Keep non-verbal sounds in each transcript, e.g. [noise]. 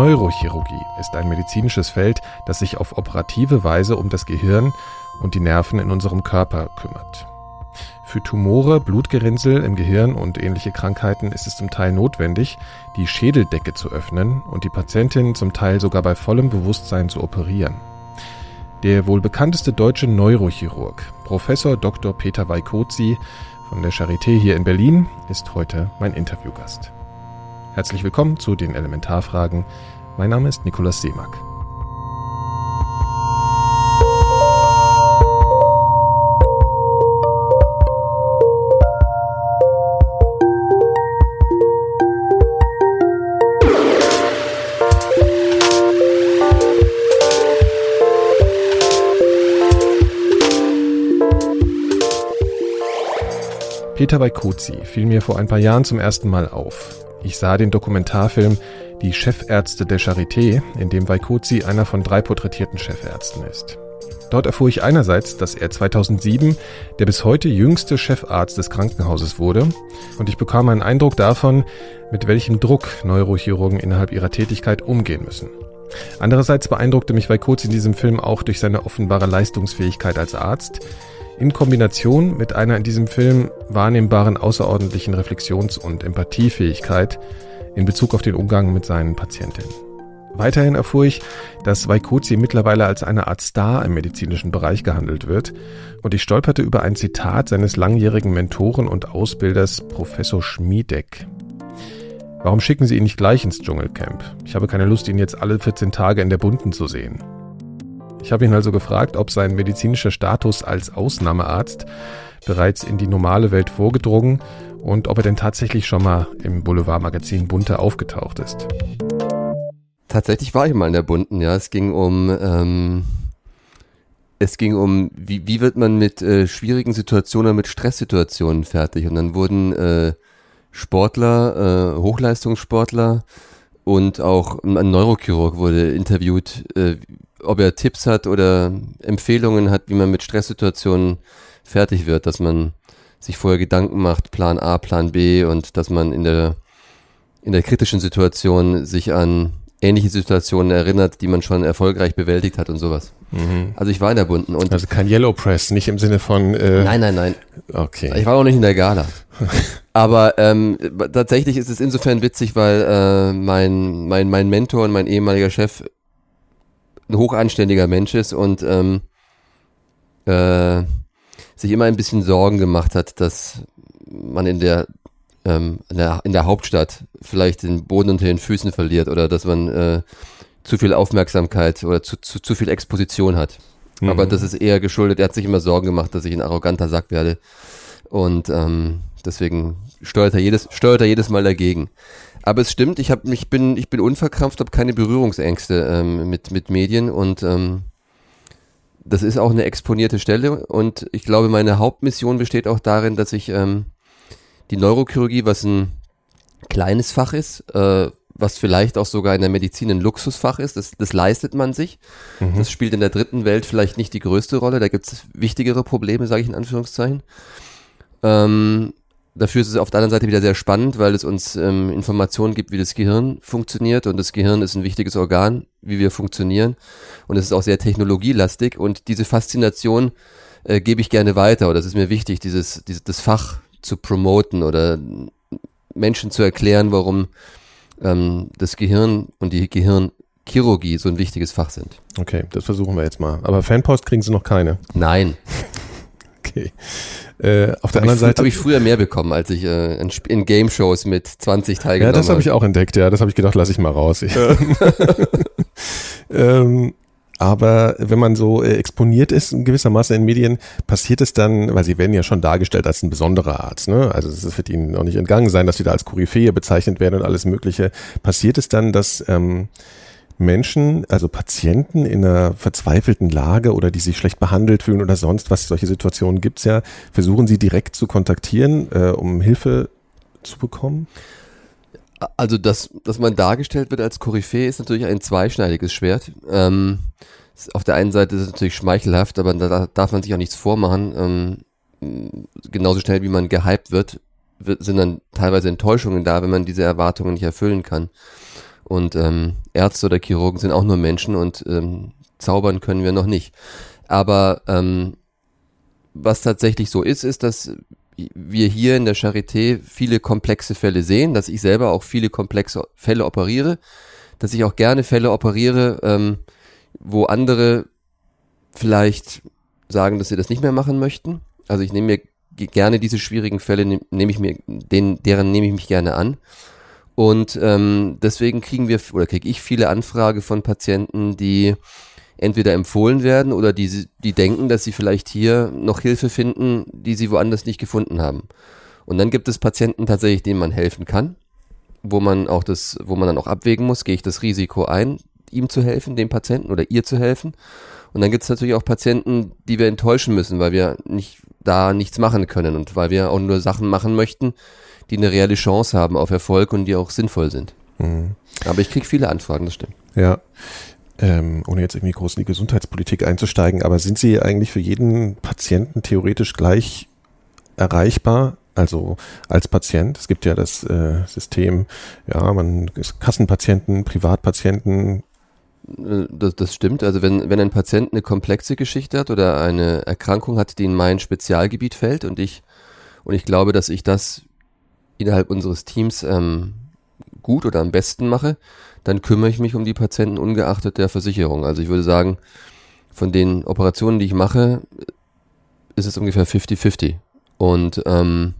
Neurochirurgie ist ein medizinisches Feld, das sich auf operative Weise um das Gehirn und die Nerven in unserem Körper kümmert. Für Tumore, Blutgerinnsel im Gehirn und ähnliche Krankheiten ist es zum Teil notwendig, die Schädeldecke zu öffnen und die Patientin zum Teil sogar bei vollem Bewusstsein zu operieren. Der wohl bekannteste deutsche Neurochirurg, Professor Dr. Peter Weikozi von der Charité hier in Berlin, ist heute mein Interviewgast. Herzlich willkommen zu den Elementarfragen. Mein Name ist Nikolaus Seemack. Peter Weikozi fiel mir vor ein paar Jahren zum ersten Mal auf. Ich sah den Dokumentarfilm Die Chefärzte der Charité, in dem Weikozi einer von drei porträtierten Chefärzten ist. Dort erfuhr ich einerseits, dass er 2007 der bis heute jüngste Chefarzt des Krankenhauses wurde und ich bekam einen Eindruck davon, mit welchem Druck Neurochirurgen innerhalb ihrer Tätigkeit umgehen müssen. Andererseits beeindruckte mich Weikozi in diesem Film auch durch seine offenbare Leistungsfähigkeit als Arzt, in Kombination mit einer in diesem Film wahrnehmbaren außerordentlichen Reflexions- und Empathiefähigkeit in Bezug auf den Umgang mit seinen Patientinnen. Weiterhin erfuhr ich, dass Waikozi mittlerweile als eine Art Star im medizinischen Bereich gehandelt wird und ich stolperte über ein Zitat seines langjährigen Mentoren und Ausbilders Professor Schmiedeck. Warum schicken Sie ihn nicht gleich ins Dschungelcamp? Ich habe keine Lust, ihn jetzt alle 14 Tage in der Bunten zu sehen. Ich habe ihn also gefragt, ob sein medizinischer Status als Ausnahmearzt bereits in die normale Welt vorgedrungen und ob er denn tatsächlich schon mal im Boulevardmagazin Bunte aufgetaucht ist. Tatsächlich war ich mal in der Bunten, ja. Es ging um, ähm, es ging um, wie, wie wird man mit äh, schwierigen Situationen, mit Stresssituationen fertig? Und dann wurden äh, Sportler, äh, Hochleistungssportler und auch ein Neurochirurg wurde interviewt, äh, ob er Tipps hat oder Empfehlungen hat, wie man mit Stresssituationen fertig wird, dass man sich vorher Gedanken macht, Plan A, Plan B und dass man in der, in der kritischen Situation sich an ähnliche Situationen erinnert, die man schon erfolgreich bewältigt hat und sowas. Mhm. Also ich war in der Bunten und also kein Yellow Press, nicht im Sinne von äh Nein, nein, nein. Okay. Ich war auch nicht in der Gala. [laughs] Aber ähm, tatsächlich ist es insofern witzig, weil äh, mein mein mein Mentor und mein ehemaliger Chef ein hochanständiger Mensch ist und ähm, äh, sich immer ein bisschen Sorgen gemacht hat, dass man in der, ähm, in der, in der Hauptstadt vielleicht den Boden unter den Füßen verliert oder dass man äh, zu viel Aufmerksamkeit oder zu, zu, zu viel Exposition hat. Mhm. Aber das ist eher geschuldet, er hat sich immer Sorgen gemacht, dass ich ein arroganter Sack werde. Und ähm, deswegen steuert er jedes, steuert er jedes Mal dagegen. Aber es stimmt, ich, hab, ich, bin, ich bin unverkrampft, habe keine Berührungsängste ähm, mit, mit Medien und ähm, das ist auch eine exponierte Stelle und ich glaube, meine Hauptmission besteht auch darin, dass ich ähm, die Neurochirurgie, was ein kleines Fach ist, äh, was vielleicht auch sogar in der Medizin ein Luxusfach ist, das, das leistet man sich. Mhm. Das spielt in der dritten Welt vielleicht nicht die größte Rolle, da gibt es wichtigere Probleme, sage ich in Anführungszeichen. Ähm, Dafür ist es auf der anderen Seite wieder sehr spannend, weil es uns ähm, Informationen gibt, wie das Gehirn funktioniert. Und das Gehirn ist ein wichtiges Organ, wie wir funktionieren. Und es ist auch sehr technologielastig. Und diese Faszination äh, gebe ich gerne weiter. Oder es ist mir wichtig, dieses, dieses das Fach zu promoten oder Menschen zu erklären, warum ähm, das Gehirn und die Gehirnchirurgie so ein wichtiges Fach sind. Okay, das versuchen wir jetzt mal. Aber Fanpost kriegen Sie noch keine. Nein. [laughs] okay. Äh, auf der hab anderen ich, Seite habe ich früher mehr bekommen, als ich äh, in, in Game Shows mit 20 teilgenommen Ja, das habe ich auch entdeckt. Ja, das habe ich gedacht, lass ich mal raus. [laughs] Ähm, aber wenn man so äh, exponiert ist, gewissermaßen in Medien, passiert es dann, weil sie werden ja schon dargestellt als ein besonderer Arzt, ne? Also es wird ihnen auch nicht entgangen sein, dass sie da als Koryphäe bezeichnet werden und alles Mögliche. Passiert es dann, dass ähm, Menschen, also Patienten in einer verzweifelten Lage oder die sich schlecht behandelt fühlen oder sonst was, solche Situationen gibt's ja, versuchen sie direkt zu kontaktieren, äh, um Hilfe zu bekommen? Also, dass, dass man dargestellt wird als Koryphäe ist natürlich ein zweischneidiges Schwert. Ähm, auf der einen Seite ist es natürlich schmeichelhaft, aber da darf man sich auch nichts vormachen. Ähm, genauso schnell wie man gehypt wird, wird, sind dann teilweise Enttäuschungen da, wenn man diese Erwartungen nicht erfüllen kann. Und ähm, Ärzte oder Chirurgen sind auch nur Menschen und ähm, zaubern können wir noch nicht. Aber ähm, was tatsächlich so ist, ist, dass wir hier in der Charité viele komplexe Fälle sehen, dass ich selber auch viele komplexe Fälle operiere, dass ich auch gerne Fälle operiere, ähm, wo andere vielleicht sagen, dass sie das nicht mehr machen möchten. Also ich nehme mir gerne diese schwierigen Fälle, nehme ich mir, denen, deren nehme ich mich gerne an. Und ähm, deswegen kriegen wir oder kriege ich viele Anfragen von Patienten, die entweder empfohlen werden oder die, die denken, dass sie vielleicht hier noch Hilfe finden, die sie woanders nicht gefunden haben. Und dann gibt es Patienten tatsächlich, denen man helfen kann, wo man auch das, wo man dann auch abwägen muss, gehe ich das Risiko ein, ihm zu helfen, dem Patienten oder ihr zu helfen. Und dann gibt es natürlich auch Patienten, die wir enttäuschen müssen, weil wir nicht da nichts machen können und weil wir auch nur Sachen machen möchten, die eine reelle Chance haben auf Erfolg und die auch sinnvoll sind. Mhm. Aber ich kriege viele Anfragen, das stimmt. Ja ähm, ohne jetzt irgendwie groß in die Gesundheitspolitik einzusteigen, aber sind sie eigentlich für jeden Patienten theoretisch gleich erreichbar? Also als Patient, es gibt ja das äh, System, ja, man ist Kassenpatienten, Privatpatienten. Äh, das, das stimmt. Also wenn, wenn ein Patient eine komplexe Geschichte hat oder eine Erkrankung hat, die in mein Spezialgebiet fällt und ich und ich glaube, dass ich das innerhalb unseres Teams ähm, gut oder am besten mache, dann kümmere ich mich um die Patienten ungeachtet der Versicherung. Also ich würde sagen, von den Operationen, die ich mache, ist es ungefähr 50-50. Und ähm,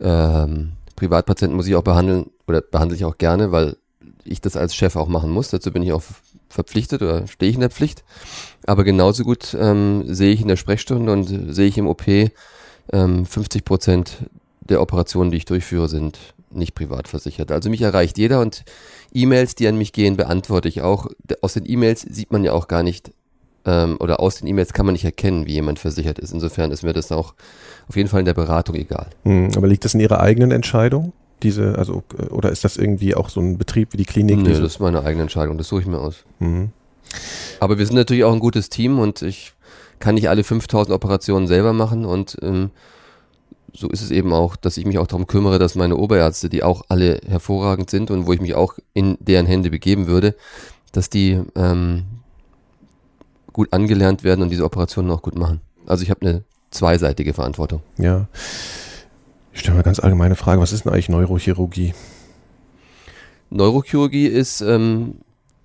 ähm, Privatpatienten muss ich auch behandeln oder behandle ich auch gerne, weil ich das als Chef auch machen muss. Dazu bin ich auch verpflichtet oder stehe ich in der Pflicht. Aber genauso gut ähm, sehe ich in der Sprechstunde und sehe ich im OP ähm, 50 Prozent der Operationen, die ich durchführe, sind nicht privat versichert. Also mich erreicht jeder und E-Mails, die an mich gehen, beantworte ich auch. Aus den E-Mails sieht man ja auch gar nicht, ähm, oder aus den E-Mails kann man nicht erkennen, wie jemand versichert ist. Insofern ist mir das auch auf jeden Fall in der Beratung egal. Hm, aber liegt das in Ihrer eigenen Entscheidung? Diese, also, äh, oder ist das irgendwie auch so ein Betrieb wie die Klinik? Nee, das ist meine eigene Entscheidung, das suche ich mir aus. Mhm. Aber wir sind natürlich auch ein gutes Team und ich kann nicht alle 5000 Operationen selber machen und ähm, so ist es eben auch, dass ich mich auch darum kümmere, dass meine Oberärzte, die auch alle hervorragend sind und wo ich mich auch in deren Hände begeben würde, dass die ähm, gut angelernt werden und diese Operationen auch gut machen. Also ich habe eine zweiseitige Verantwortung. Ja. Ich stelle mal ganz allgemeine Frage, was ist denn eigentlich Neurochirurgie? Neurochirurgie ist ähm,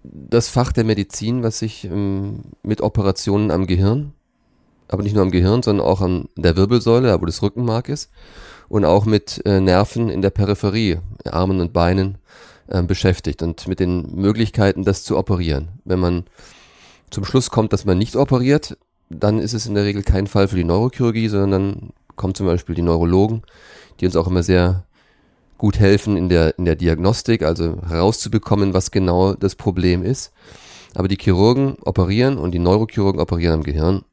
das Fach der Medizin, was sich ähm, mit Operationen am Gehirn aber nicht nur am Gehirn, sondern auch an der Wirbelsäule, wo das Rückenmark ist, und auch mit äh, Nerven in der Peripherie, Armen und Beinen äh, beschäftigt und mit den Möglichkeiten, das zu operieren. Wenn man zum Schluss kommt, dass man nicht operiert, dann ist es in der Regel kein Fall für die Neurochirurgie, sondern dann kommen zum Beispiel die Neurologen, die uns auch immer sehr gut helfen in der, in der Diagnostik, also herauszubekommen, was genau das Problem ist. Aber die Chirurgen operieren und die Neurochirurgen operieren am Gehirn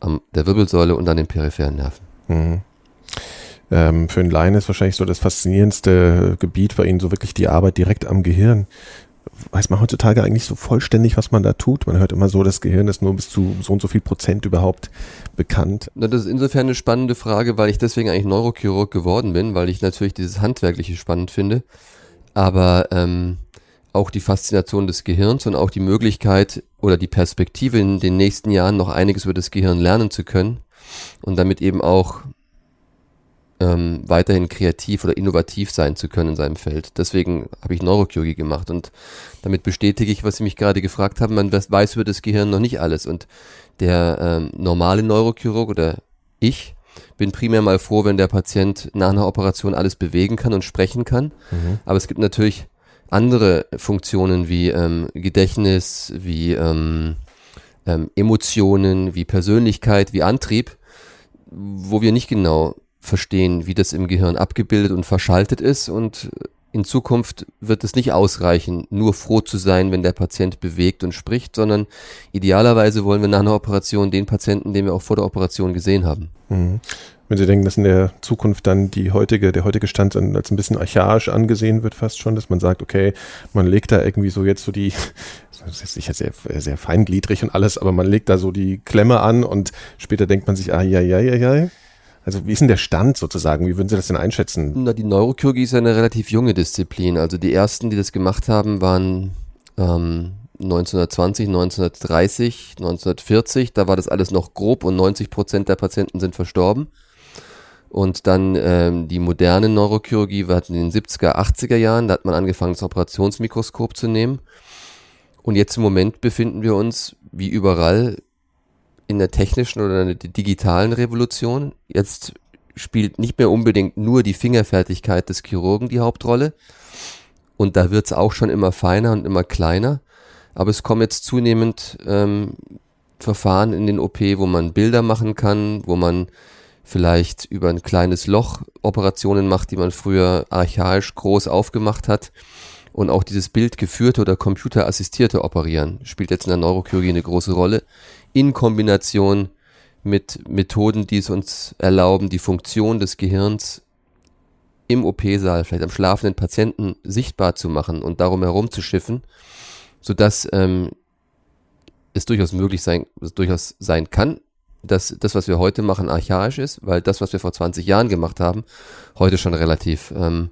am der Wirbelsäule und an den peripheren Nerven. Mhm. Ähm, für einen Laien ist wahrscheinlich so das faszinierendste Gebiet bei Ihnen so wirklich die Arbeit direkt am Gehirn. Weiß man heutzutage eigentlich so vollständig, was man da tut? Man hört immer so, das Gehirn ist nur bis zu so und so viel Prozent überhaupt bekannt. Das ist insofern eine spannende Frage, weil ich deswegen eigentlich Neurochirurg geworden bin, weil ich natürlich dieses Handwerkliche spannend finde. Aber ähm, auch die Faszination des Gehirns und auch die Möglichkeit oder die Perspektive in den nächsten Jahren noch einiges über das Gehirn lernen zu können und damit eben auch ähm, weiterhin kreativ oder innovativ sein zu können in seinem Feld. Deswegen habe ich Neurochirurgie gemacht und damit bestätige ich, was Sie mich gerade gefragt haben, man weiß über das Gehirn noch nicht alles und der ähm, normale Neurochirurg oder ich bin primär mal froh, wenn der Patient nach einer Operation alles bewegen kann und sprechen kann. Mhm. Aber es gibt natürlich andere Funktionen wie ähm, Gedächtnis, wie ähm, ähm, Emotionen, wie Persönlichkeit, wie Antrieb, wo wir nicht genau verstehen, wie das im Gehirn abgebildet und verschaltet ist und in Zukunft wird es nicht ausreichen, nur froh zu sein, wenn der Patient bewegt und spricht, sondern idealerweise wollen wir nach einer Operation den Patienten, den wir auch vor der Operation gesehen haben. Mhm. Wenn Sie denken, dass in der Zukunft dann die heutige, der heutige Stand als ein bisschen archaisch angesehen wird, fast schon, dass man sagt, okay, man legt da irgendwie so jetzt so die, [laughs] das ist sicher sehr, sehr feingliedrig und alles, aber man legt da so die Klemme an und später denkt man sich, ah, ja, ja, ja, ja. Also wie ist denn der Stand sozusagen? Wie würden Sie das denn einschätzen? Na, die Neurochirurgie ist eine relativ junge Disziplin. Also die ersten, die das gemacht haben, waren ähm, 1920, 1930, 1940. Da war das alles noch grob und 90 Prozent der Patienten sind verstorben. Und dann ähm, die moderne Neurochirurgie war in den 70er, 80er Jahren. Da hat man angefangen, das Operationsmikroskop zu nehmen. Und jetzt im Moment befinden wir uns, wie überall, in der technischen oder der digitalen Revolution. Jetzt spielt nicht mehr unbedingt nur die Fingerfertigkeit des Chirurgen die Hauptrolle. Und da wird es auch schon immer feiner und immer kleiner. Aber es kommen jetzt zunehmend ähm, Verfahren in den OP, wo man Bilder machen kann, wo man vielleicht über ein kleines Loch Operationen macht, die man früher archaisch groß aufgemacht hat. Und auch dieses bildgeführte oder computerassistierte Operieren spielt jetzt in der Neurochirurgie eine große Rolle in Kombination mit Methoden, die es uns erlauben, die Funktion des Gehirns im OP-Saal, vielleicht am schlafenden Patienten sichtbar zu machen und darum herumzuschiffen, sodass ähm, es durchaus möglich sein, durchaus sein kann, dass das, was wir heute machen, archaisch ist, weil das, was wir vor 20 Jahren gemacht haben, heute schon relativ ähm,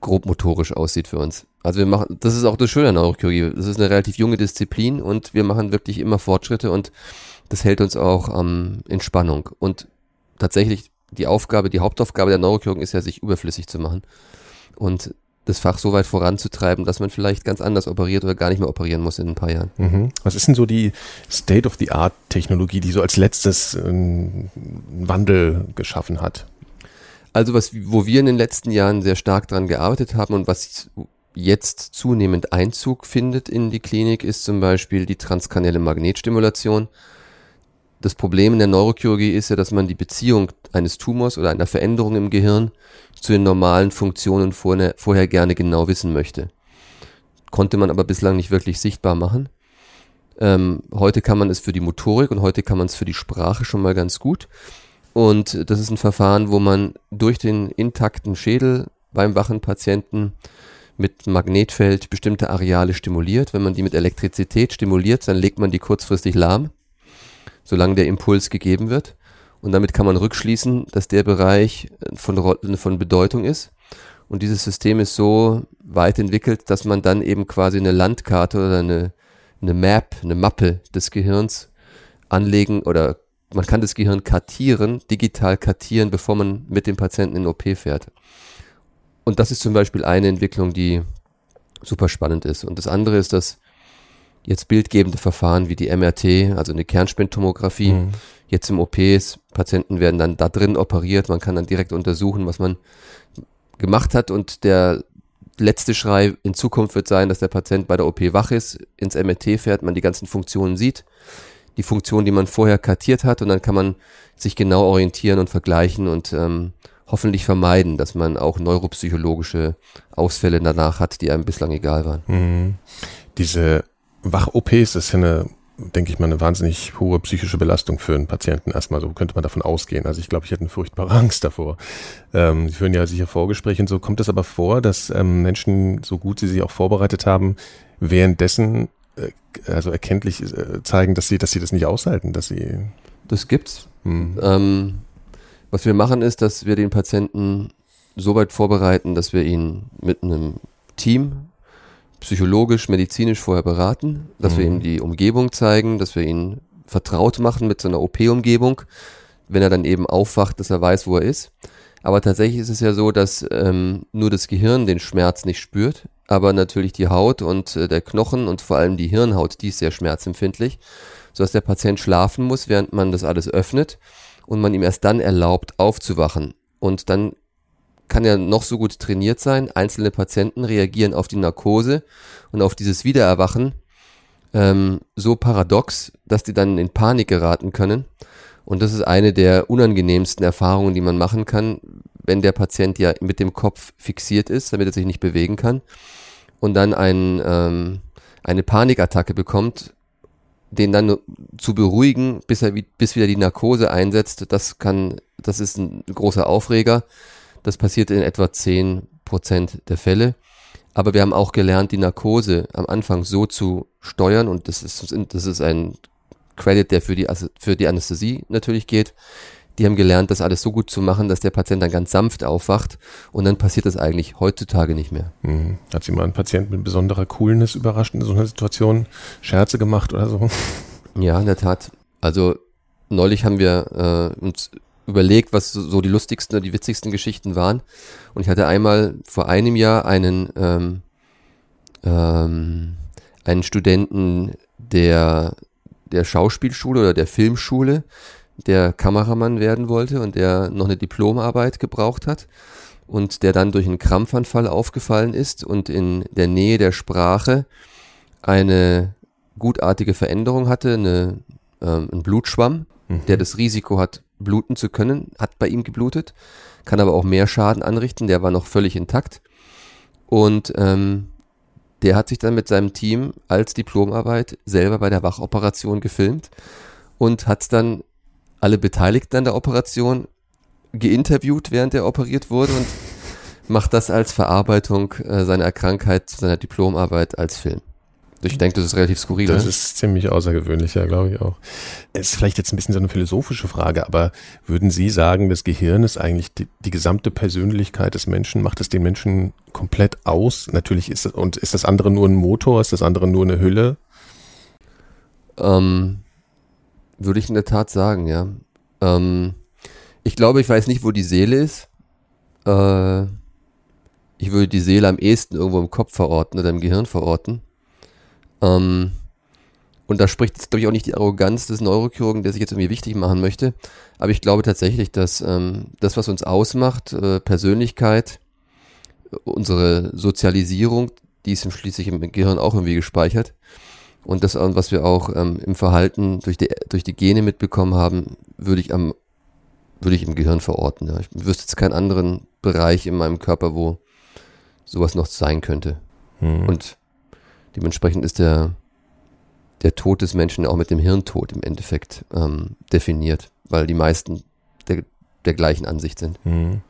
grobmotorisch aussieht für uns. Also wir machen, das ist auch das Schöne an Neurochirurgie. Das ist eine relativ junge Disziplin und wir machen wirklich immer Fortschritte und das hält uns auch ähm, in Spannung. Und tatsächlich die Aufgabe, die Hauptaufgabe der Neurochirurgen ist ja, sich überflüssig zu machen und das Fach so weit voranzutreiben, dass man vielleicht ganz anders operiert oder gar nicht mehr operieren muss in ein paar Jahren. Mhm. Was ist denn so die State-of-the-Art-Technologie, die so als letztes einen Wandel geschaffen hat? Also was, wo wir in den letzten Jahren sehr stark dran gearbeitet haben und was jetzt zunehmend Einzug findet in die Klinik, ist zum Beispiel die transkranielle Magnetstimulation. Das Problem in der Neurochirurgie ist ja, dass man die Beziehung eines Tumors oder einer Veränderung im Gehirn zu den normalen Funktionen vorher, vorher gerne genau wissen möchte. Konnte man aber bislang nicht wirklich sichtbar machen. Ähm, heute kann man es für die Motorik und heute kann man es für die Sprache schon mal ganz gut. Und das ist ein Verfahren, wo man durch den intakten Schädel beim wachen Patienten mit Magnetfeld bestimmte Areale stimuliert. Wenn man die mit Elektrizität stimuliert, dann legt man die kurzfristig lahm, solange der Impuls gegeben wird. Und damit kann man rückschließen, dass der Bereich von, von Bedeutung ist. Und dieses System ist so weit entwickelt, dass man dann eben quasi eine Landkarte oder eine, eine Map, eine Mappe des Gehirns anlegen oder man kann das Gehirn kartieren, digital kartieren, bevor man mit dem Patienten in OP fährt. Und das ist zum Beispiel eine Entwicklung, die super spannend ist. Und das andere ist das jetzt bildgebende Verfahren wie die MRT, also eine Kernspintomographie. Mhm. Jetzt im OP ist, Patienten werden dann da drin operiert, man kann dann direkt untersuchen, was man gemacht hat und der letzte Schrei in Zukunft wird sein, dass der Patient bei der OP wach ist, ins MRT fährt, man die ganzen Funktionen sieht, die Funktion, die man vorher kartiert hat und dann kann man sich genau orientieren und vergleichen und ähm, hoffentlich vermeiden, dass man auch neuropsychologische Ausfälle danach hat, die einem bislang egal waren. Mhm. Diese Wach-OPs ist ja eine, denke ich mal, eine wahnsinnig hohe psychische Belastung für einen Patienten erstmal. So könnte man davon ausgehen. Also ich glaube, ich hätte eine furchtbare [laughs] Angst davor. Ähm, Sie führen ja sicher Vorgespräche und so. Kommt es aber vor, dass ähm, Menschen, so gut sie sich auch vorbereitet haben, währenddessen äh, also erkenntlich äh, zeigen, dass sie, dass sie das nicht aushalten, dass sie. Das gibt's. Hm. Ähm, was wir machen ist, dass wir den Patienten so weit vorbereiten, dass wir ihn mit einem Team psychologisch, medizinisch vorher beraten, dass mhm. wir ihm die Umgebung zeigen, dass wir ihn vertraut machen mit so einer OP-Umgebung, wenn er dann eben aufwacht, dass er weiß, wo er ist. Aber tatsächlich ist es ja so, dass ähm, nur das Gehirn den Schmerz nicht spürt, aber natürlich die Haut und äh, der Knochen und vor allem die Hirnhaut, die ist sehr schmerzempfindlich, sodass der Patient schlafen muss, während man das alles öffnet und man ihm erst dann erlaubt, aufzuwachen. Und dann kann er noch so gut trainiert sein. Einzelne Patienten reagieren auf die Narkose und auf dieses Wiedererwachen ähm, so paradox, dass die dann in Panik geraten können. Und das ist eine der unangenehmsten Erfahrungen, die man machen kann, wenn der Patient ja mit dem Kopf fixiert ist, damit er sich nicht bewegen kann und dann ein, ähm, eine Panikattacke bekommt, den dann zu beruhigen, bis er bis wieder die Narkose einsetzt, das kann, das ist ein großer Aufreger. Das passiert in etwa zehn Prozent der Fälle. Aber wir haben auch gelernt, die Narkose am Anfang so zu steuern und das ist, das ist ein Credit, der für die, für die Anästhesie natürlich geht, die haben gelernt, das alles so gut zu machen, dass der Patient dann ganz sanft aufwacht und dann passiert das eigentlich heutzutage nicht mehr. Mhm. Hat Sie mal ein Patient mit besonderer Coolness überrascht in so einer Situation? Scherze gemacht oder so? Ja, in der Tat. Also neulich haben wir äh, uns überlegt, was so die lustigsten oder die witzigsten Geschichten waren. Und ich hatte einmal vor einem Jahr einen, ähm, ähm, einen Studenten der, der Schauspielschule oder der Filmschule, der Kameramann werden wollte und der noch eine Diplomarbeit gebraucht hat und der dann durch einen Krampfanfall aufgefallen ist und in der Nähe der Sprache eine gutartige Veränderung hatte, eine, ähm, ein Blutschwamm, mhm. der das Risiko hat, bluten zu können, hat bei ihm geblutet, kann aber auch mehr Schaden anrichten, der war noch völlig intakt. Und ähm, der hat sich dann mit seinem Team als Diplomarbeit selber bei der Wachoperation gefilmt und hat dann alle Beteiligten an der Operation geinterviewt, während er operiert wurde und macht das als Verarbeitung äh, seiner Krankheit, seiner Diplomarbeit als Film. Ich denke, das ist relativ skurril. Das ne? ist ziemlich außergewöhnlich, ja, glaube ich auch. Es ist vielleicht jetzt ein bisschen so eine philosophische Frage, aber würden Sie sagen, das Gehirn ist eigentlich die, die gesamte Persönlichkeit des Menschen, macht es den Menschen komplett aus? Natürlich ist und ist das andere nur ein Motor, ist das andere nur eine Hülle? Ähm, würde ich in der Tat sagen, ja. Ähm, ich glaube, ich weiß nicht, wo die Seele ist. Äh, ich würde die Seele am ehesten irgendwo im Kopf verorten oder im Gehirn verorten. Ähm, und da spricht jetzt, glaube ich, auch nicht die Arroganz des Neurochirurgen, der sich jetzt irgendwie wichtig machen möchte. Aber ich glaube tatsächlich, dass ähm, das, was uns ausmacht, äh, Persönlichkeit, unsere Sozialisierung, die ist schließlich im Gehirn auch irgendwie gespeichert. Und das, was wir auch ähm, im Verhalten durch die, durch die Gene mitbekommen haben, würde ich am, würde ich im Gehirn verorten. Ja. Ich wüsste jetzt keinen anderen Bereich in meinem Körper, wo sowas noch sein könnte. Hm. Und Dementsprechend ist der, der Tod des Menschen auch mit dem Hirntod im Endeffekt ähm, definiert, weil die meisten der, der gleichen Ansicht sind. Mhm.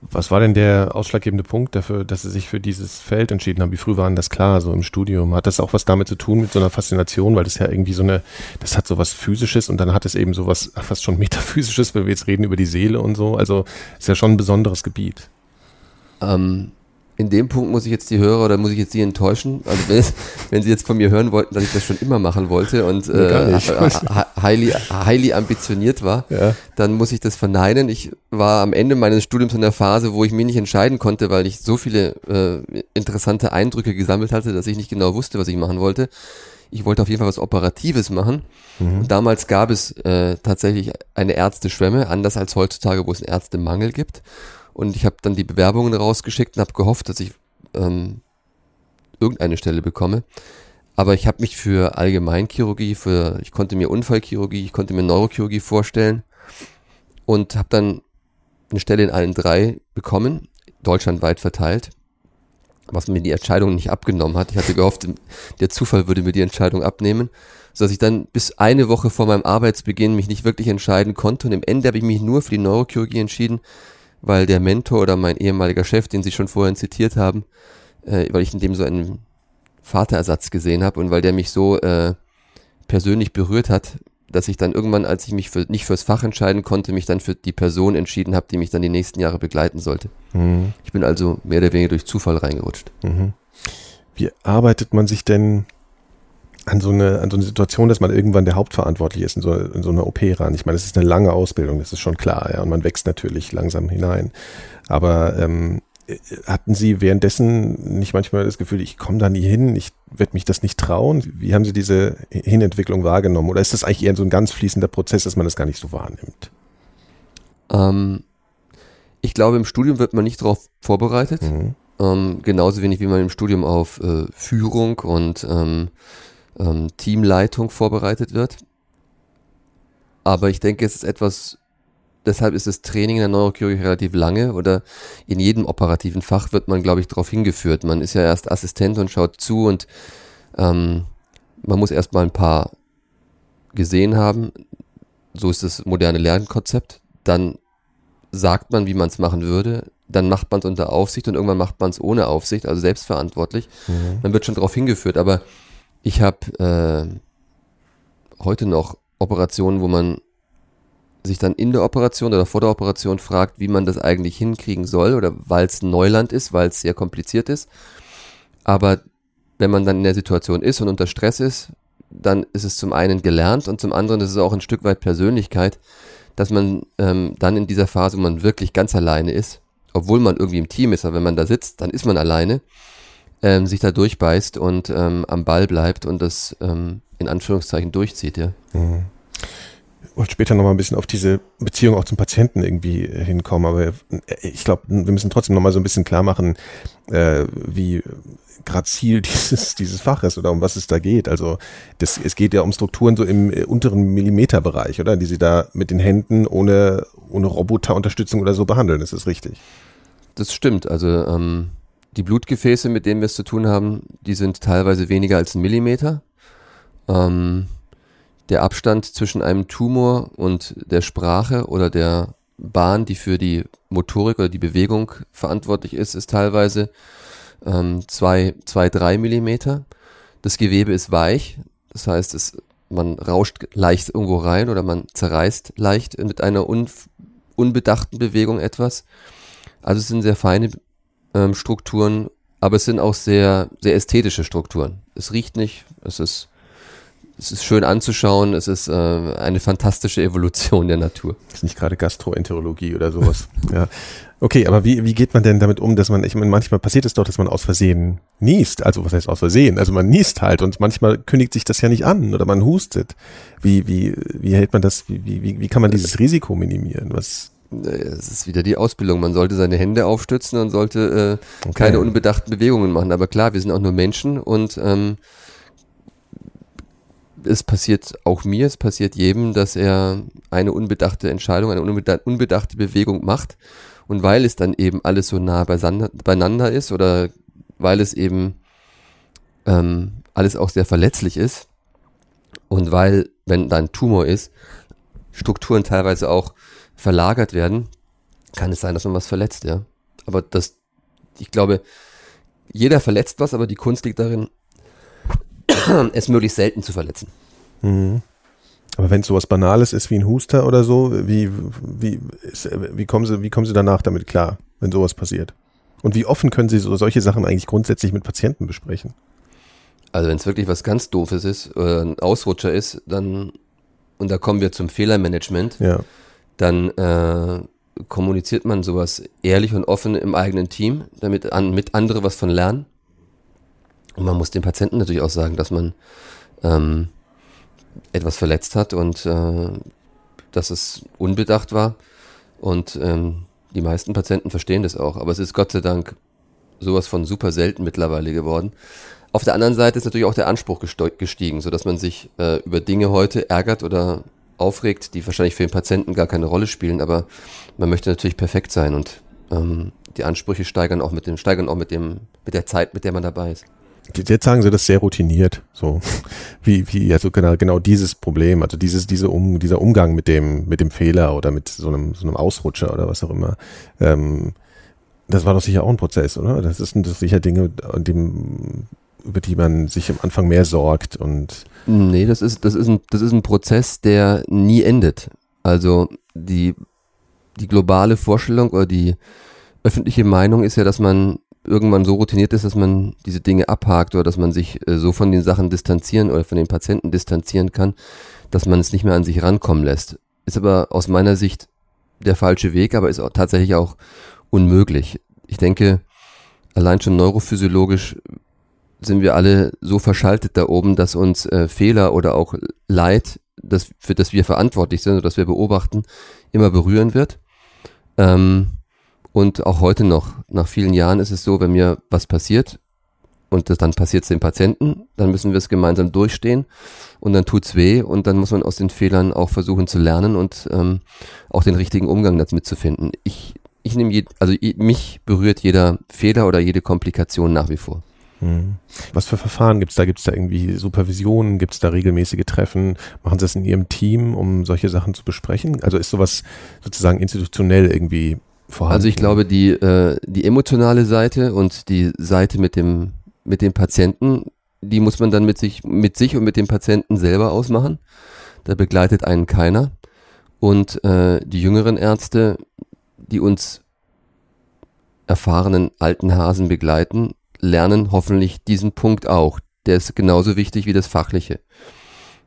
Was war denn der ausschlaggebende Punkt dafür, dass Sie sich für dieses Feld entschieden haben? Wie früh waren das klar, so im Studium? Hat das auch was damit zu tun, mit so einer Faszination? Weil das ja irgendwie so eine, das hat so was Physisches und dann hat es eben so was fast schon Metaphysisches, wenn wir jetzt reden über die Seele und so. Also ist ja schon ein besonderes Gebiet. Ähm, in dem Punkt muss ich jetzt die Hörer oder muss ich jetzt die enttäuschen? Also wenn, [laughs] wenn sie jetzt von mir hören wollten, dass ich das schon immer machen wollte und äh, highly, highly ambitioniert war, ja. dann muss ich das verneinen. Ich war am Ende meines Studiums in der Phase, wo ich mich nicht entscheiden konnte, weil ich so viele äh, interessante Eindrücke gesammelt hatte, dass ich nicht genau wusste, was ich machen wollte. Ich wollte auf jeden Fall was Operatives machen. Mhm. Und damals gab es äh, tatsächlich eine Ärzteschwemme, anders als heutzutage, wo es einen Ärztemangel gibt. Und ich habe dann die Bewerbungen rausgeschickt und habe gehofft, dass ich ähm, irgendeine Stelle bekomme. Aber ich habe mich für Allgemeinchirurgie, für ich konnte mir Unfallchirurgie, ich konnte mir Neurochirurgie vorstellen und habe dann eine Stelle in allen drei bekommen, deutschlandweit verteilt, was mir die Entscheidung nicht abgenommen hat. Ich hatte gehofft, der Zufall würde mir die Entscheidung abnehmen, sodass ich dann bis eine Woche vor meinem Arbeitsbeginn mich nicht wirklich entscheiden konnte und im Ende habe ich mich nur für die Neurochirurgie entschieden, weil der Mentor oder mein ehemaliger Chef, den Sie schon vorhin zitiert haben, äh, weil ich in dem so einen Vaterersatz gesehen habe und weil der mich so äh, persönlich berührt hat, dass ich dann irgendwann, als ich mich für, nicht fürs Fach entscheiden konnte, mich dann für die Person entschieden habe, die mich dann die nächsten Jahre begleiten sollte. Mhm. Ich bin also mehr oder weniger durch Zufall reingerutscht. Mhm. Wie arbeitet man sich denn an so eine, an so eine Situation, dass man irgendwann der Hauptverantwortliche ist in so, in so einer OP ran. Ich meine, das ist eine lange Ausbildung, das ist schon klar, ja, und man wächst natürlich langsam hinein. Aber ähm, hatten Sie währenddessen nicht manchmal das Gefühl, ich komme da nie hin, ich werde mich das nicht trauen? Wie haben Sie diese Hinentwicklung wahrgenommen? Oder ist das eigentlich eher so ein ganz fließender Prozess, dass man das gar nicht so wahrnimmt? Ähm, ich glaube, im Studium wird man nicht darauf vorbereitet. Mhm. Ähm, genauso wenig wie man im Studium auf äh, Führung und ähm, ähm, Teamleitung vorbereitet wird. Aber ich denke, es ist etwas, deshalb ist das Training in der Neurochirurgie relativ lange oder in jedem operativen Fach wird man, glaube ich, darauf hingeführt. Man ist ja erst Assistent und schaut zu und ähm, man muss erst mal ein paar gesehen haben. So ist das moderne Lernkonzept. Dann sagt man, wie man es machen würde. Dann macht man es unter Aufsicht und irgendwann macht man es ohne Aufsicht, also selbstverantwortlich. Mhm. Man wird schon darauf hingeführt, aber ich habe äh, heute noch Operationen, wo man sich dann in der Operation oder vor der Operation fragt, wie man das eigentlich hinkriegen soll oder weil es Neuland ist, weil es sehr kompliziert ist. Aber wenn man dann in der Situation ist und unter Stress ist, dann ist es zum einen gelernt und zum anderen ist es auch ein Stück weit Persönlichkeit, dass man ähm, dann in dieser Phase, wo man wirklich ganz alleine ist, obwohl man irgendwie im Team ist, aber wenn man da sitzt, dann ist man alleine, ähm, sich da durchbeißt und ähm, am Ball bleibt und das ähm, in Anführungszeichen durchzieht, ja. Mhm. Ich wollte später nochmal ein bisschen auf diese Beziehung auch zum Patienten irgendwie hinkommen, aber äh, ich glaube, wir müssen trotzdem nochmal so ein bisschen klar machen, äh, wie gerade Ziel [laughs] dieses, dieses Faches oder um was es da geht. Also das, es geht ja um Strukturen so im äh, unteren Millimeterbereich, oder? Die sie da mit den Händen ohne, ohne Roboterunterstützung oder so behandeln. Ist das richtig? Das stimmt. Also ähm, die Blutgefäße, mit denen wir es zu tun haben, die sind teilweise weniger als ein Millimeter. Ähm, der Abstand zwischen einem Tumor und der Sprache oder der Bahn, die für die Motorik oder die Bewegung verantwortlich ist, ist teilweise ähm, zwei, zwei, drei Millimeter. Das Gewebe ist weich, das heißt, es, man rauscht leicht irgendwo rein oder man zerreißt leicht mit einer un, unbedachten Bewegung etwas. Also es sind sehr feine ähm, Strukturen, aber es sind auch sehr, sehr ästhetische Strukturen. Es riecht nicht, es ist es ist schön anzuschauen, es ist äh, eine fantastische Evolution der Natur. ist nicht gerade Gastroenterologie oder sowas. [laughs] ja. Okay, aber wie, wie geht man denn damit um, dass man, ich meine, manchmal passiert es doch, dass man aus Versehen niest. Also was heißt aus Versehen? Also man niest halt und manchmal kündigt sich das ja nicht an oder man hustet. Wie, wie, wie hält man das, wie, wie, wie kann man dieses Risiko minimieren? Was es ist wieder die Ausbildung. Man sollte seine Hände aufstützen und sollte äh, okay. keine unbedachten Bewegungen machen. Aber klar, wir sind auch nur Menschen und ähm, es passiert auch mir, es passiert jedem, dass er eine unbedachte Entscheidung, eine unbedachte Bewegung macht. Und weil es dann eben alles so nah beieinander ist oder weil es eben ähm, alles auch sehr verletzlich ist und weil, wenn da ein Tumor ist, Strukturen teilweise auch verlagert werden, kann es sein, dass man was verletzt, ja. Aber das, ich glaube, jeder verletzt was, aber die Kunst liegt darin, [clears throat] es möglichst selten zu verletzen. Mhm. Aber wenn es sowas Banales ist wie ein Huster oder so, wie, wie, wie, kommen Sie, wie kommen Sie danach damit klar, wenn sowas passiert? Und wie offen können Sie so solche Sachen eigentlich grundsätzlich mit Patienten besprechen? Also wenn es wirklich was ganz Doofes ist, oder ein Ausrutscher ist, dann, und da kommen wir zum Fehlermanagement, ja. Dann äh, kommuniziert man sowas ehrlich und offen im eigenen Team, damit an, mit andere was von lernen. Und man muss dem Patienten natürlich auch sagen, dass man ähm, etwas verletzt hat und äh, dass es unbedacht war. Und ähm, die meisten Patienten verstehen das auch. Aber es ist Gott sei Dank sowas von super selten mittlerweile geworden. Auf der anderen Seite ist natürlich auch der Anspruch gestiegen, sodass man sich äh, über Dinge heute ärgert oder aufregt, die wahrscheinlich für den Patienten gar keine Rolle spielen, aber man möchte natürlich perfekt sein und ähm, die Ansprüche steigern auch mit dem, steigern auch mit dem, mit der Zeit, mit der man dabei ist. Jetzt sagen sie das sehr routiniert, so [laughs] wie wie also genau genau dieses Problem, also dieses diese um dieser Umgang mit dem mit dem Fehler oder mit so einem so einem Ausrutscher oder was auch immer. Ähm, das war doch sicher auch ein Prozess, oder? Das sind das sicher Dinge, an dem über die man sich am Anfang mehr sorgt und Nee, das ist das ist ein das ist ein Prozess, der nie endet. Also die die globale Vorstellung oder die öffentliche Meinung ist ja, dass man irgendwann so routiniert ist, dass man diese Dinge abhakt oder dass man sich äh, so von den Sachen distanzieren oder von den Patienten distanzieren kann, dass man es nicht mehr an sich rankommen lässt. Ist aber aus meiner Sicht der falsche Weg, aber ist auch tatsächlich auch unmöglich. Ich denke, allein schon neurophysiologisch sind wir alle so verschaltet da oben, dass uns äh, Fehler oder auch Leid, das, für das wir verantwortlich sind oder das wir beobachten, immer berühren wird. Ähm, und auch heute noch, nach vielen Jahren ist es so, wenn mir was passiert und das, dann passiert es dem Patienten, dann müssen wir es gemeinsam durchstehen und dann tut's weh und dann muss man aus den Fehlern auch versuchen zu lernen und ähm, auch den richtigen Umgang damit zu finden. Ich, ich nehme, also mich berührt jeder Fehler oder jede Komplikation nach wie vor. Hm. Was für Verfahren gibt's da? Gibt's da irgendwie Supervisionen? Gibt's da regelmäßige Treffen? Machen Sie das in Ihrem Team, um solche Sachen zu besprechen? Also ist sowas sozusagen institutionell irgendwie vorhanden? Also ich glaube, die, äh, die emotionale Seite und die Seite mit dem, mit dem Patienten, die muss man dann mit sich, mit sich und mit dem Patienten selber ausmachen. Da begleitet einen keiner. Und äh, die jüngeren Ärzte, die uns erfahrenen alten Hasen begleiten, lernen hoffentlich diesen Punkt auch. Der ist genauso wichtig wie das Fachliche.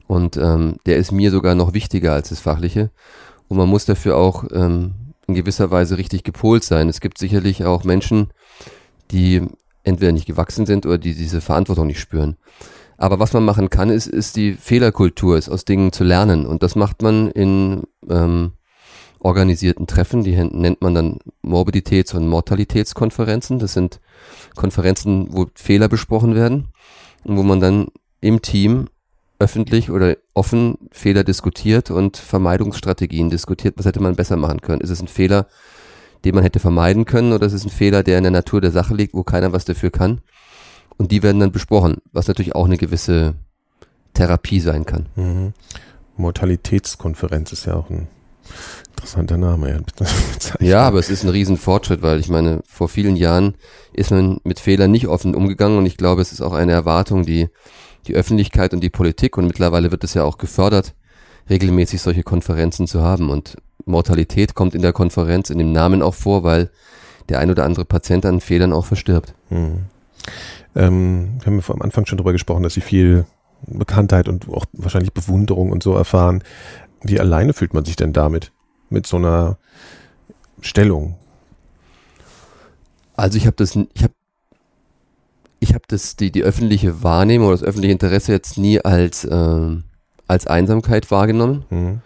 Und ähm, der ist mir sogar noch wichtiger als das Fachliche. Und man muss dafür auch ähm, in gewisser Weise richtig gepolt sein. Es gibt sicherlich auch Menschen, die entweder nicht gewachsen sind oder die diese Verantwortung nicht spüren. Aber was man machen kann, ist, ist die Fehlerkultur, ist aus Dingen zu lernen. Und das macht man in ähm, organisierten Treffen, die nennt man dann Morbiditäts- und Mortalitätskonferenzen. Das sind Konferenzen, wo Fehler besprochen werden und wo man dann im Team öffentlich oder offen Fehler diskutiert und Vermeidungsstrategien diskutiert. Was hätte man besser machen können? Ist es ein Fehler, den man hätte vermeiden können oder ist es ein Fehler, der in der Natur der Sache liegt, wo keiner was dafür kann? Und die werden dann besprochen, was natürlich auch eine gewisse Therapie sein kann. Mhm. Mortalitätskonferenz ist ja auch ein interessanter Name. Ja, [laughs] ja, aber es ist ein Riesenfortschritt, weil ich meine, vor vielen Jahren ist man mit Fehlern nicht offen umgegangen und ich glaube, es ist auch eine Erwartung, die die Öffentlichkeit und die Politik und mittlerweile wird es ja auch gefördert, regelmäßig solche Konferenzen zu haben und Mortalität kommt in der Konferenz in dem Namen auch vor, weil der ein oder andere Patient an Fehlern auch verstirbt. Mhm. Ähm, wir haben ja am Anfang schon darüber gesprochen, dass sie viel Bekanntheit und auch wahrscheinlich Bewunderung und so erfahren. Wie alleine fühlt man sich denn damit? Mit so einer Stellung? Also ich habe das, ich habe ich habe das die die öffentliche Wahrnehmung oder das öffentliche Interesse jetzt nie als äh, als Einsamkeit wahrgenommen. Mhm.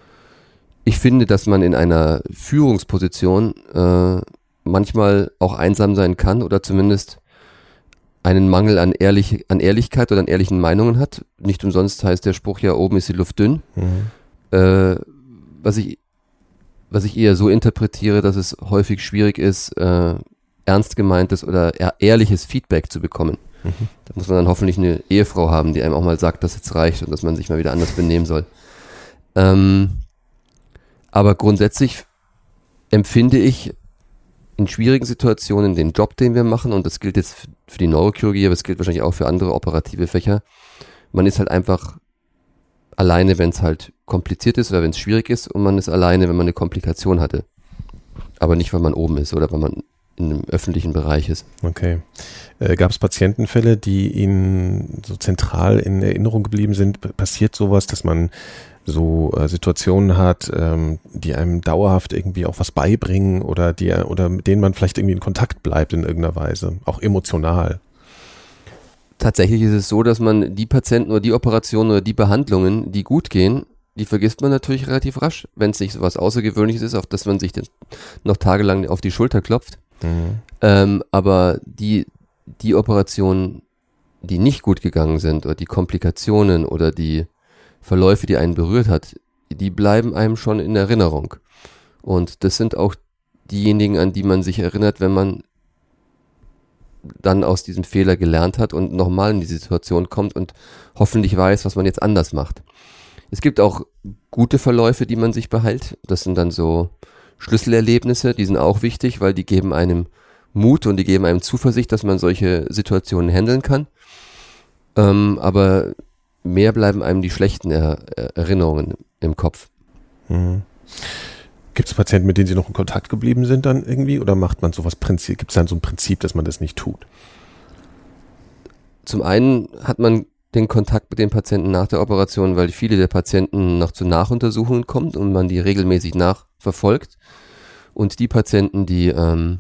Ich finde, dass man in einer Führungsposition äh, manchmal auch einsam sein kann oder zumindest einen Mangel an, ehrlich, an Ehrlichkeit oder an ehrlichen Meinungen hat. Nicht umsonst heißt der Spruch ja, oben ist die Luft dünn. Mhm. Äh, was, ich, was ich eher so interpretiere, dass es häufig schwierig ist, äh, ernst gemeintes oder ehrliches Feedback zu bekommen. Mhm. Da muss man dann hoffentlich eine Ehefrau haben, die einem auch mal sagt, dass jetzt reicht und dass man sich mal wieder anders benehmen soll. Ähm, aber grundsätzlich empfinde ich in schwierigen Situationen den Job, den wir machen, und das gilt jetzt für die Neurochirurgie, aber es gilt wahrscheinlich auch für andere operative Fächer, man ist halt einfach alleine, wenn es halt kompliziert ist oder wenn es schwierig ist und man ist alleine, wenn man eine Komplikation hatte. Aber nicht, weil man oben ist oder weil man in einem öffentlichen Bereich ist. Okay. Äh, Gab es Patientenfälle, die Ihnen so zentral in Erinnerung geblieben sind? Passiert sowas, dass man so äh, Situationen hat, ähm, die einem dauerhaft irgendwie auch was beibringen oder die oder mit denen man vielleicht irgendwie in Kontakt bleibt in irgendeiner Weise, auch emotional. Tatsächlich ist es so, dass man die Patienten oder die Operationen oder die Behandlungen, die gut gehen, die vergisst man natürlich relativ rasch, wenn es nicht so was Außergewöhnliches ist, auf das man sich noch tagelang auf die Schulter klopft. Mhm. Ähm, aber die, die Operationen, die nicht gut gegangen sind oder die Komplikationen oder die Verläufe, die einen berührt hat, die bleiben einem schon in Erinnerung. Und das sind auch diejenigen, an die man sich erinnert, wenn man dann aus diesem Fehler gelernt hat und nochmal in die Situation kommt und hoffentlich weiß, was man jetzt anders macht. Es gibt auch gute Verläufe, die man sich behält. Das sind dann so Schlüsselerlebnisse, die sind auch wichtig, weil die geben einem Mut und die geben einem Zuversicht, dass man solche Situationen handeln kann. Ähm, aber mehr bleiben einem die schlechten er Erinnerungen im Kopf. Mhm. Gibt es Patienten, mit denen Sie noch in Kontakt geblieben sind dann irgendwie? Oder macht man sowas Prinzip? Gibt es dann so ein Prinzip, dass man das nicht tut? Zum einen hat man den Kontakt mit den Patienten nach der Operation, weil viele der Patienten noch zu Nachuntersuchungen kommen und man die regelmäßig nachverfolgt. Und die Patienten, die ähm,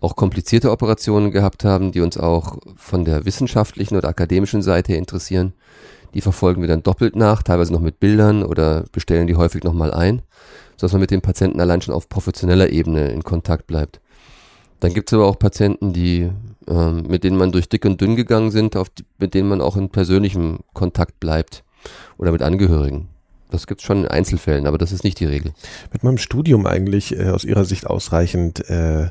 auch komplizierte Operationen gehabt haben, die uns auch von der wissenschaftlichen oder akademischen Seite interessieren, die verfolgen wir dann doppelt nach, teilweise noch mit Bildern oder bestellen die häufig nochmal ein, sodass man mit den Patienten allein schon auf professioneller Ebene in Kontakt bleibt. Dann gibt es aber auch Patienten, die, ähm, mit denen man durch dick und dünn gegangen sind, die, mit denen man auch in persönlichem Kontakt bleibt oder mit Angehörigen. Das gibt es schon in Einzelfällen, aber das ist nicht die Regel. Mit meinem Studium eigentlich äh, aus Ihrer Sicht ausreichend äh,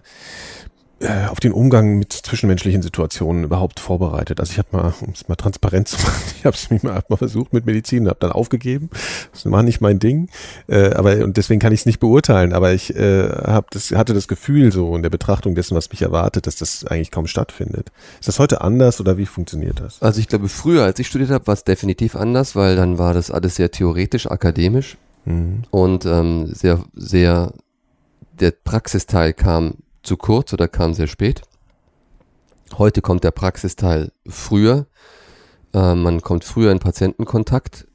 äh, auf den Umgang mit zwischenmenschlichen Situationen überhaupt vorbereitet. Also ich habe mal, um es mal transparent [laughs] zu machen, ich habe es mich mal, mal versucht mit Medizin, habe dann aufgegeben. Das war nicht mein Ding, äh, aber und deswegen kann ich es nicht beurteilen. Aber ich äh, hab das, hatte das Gefühl so in der Betrachtung dessen, was mich erwartet, dass das eigentlich kaum stattfindet. Ist das heute anders oder wie funktioniert das? Also ich glaube, früher, als ich studiert habe, war es definitiv anders, weil dann war das alles sehr theoretisch, akademisch. Mhm. Und ähm, sehr, sehr, der Praxisteil kam zu kurz oder kam sehr spät. Heute kommt der Praxisteil früher. Äh, man kommt früher in Patientenkontakt,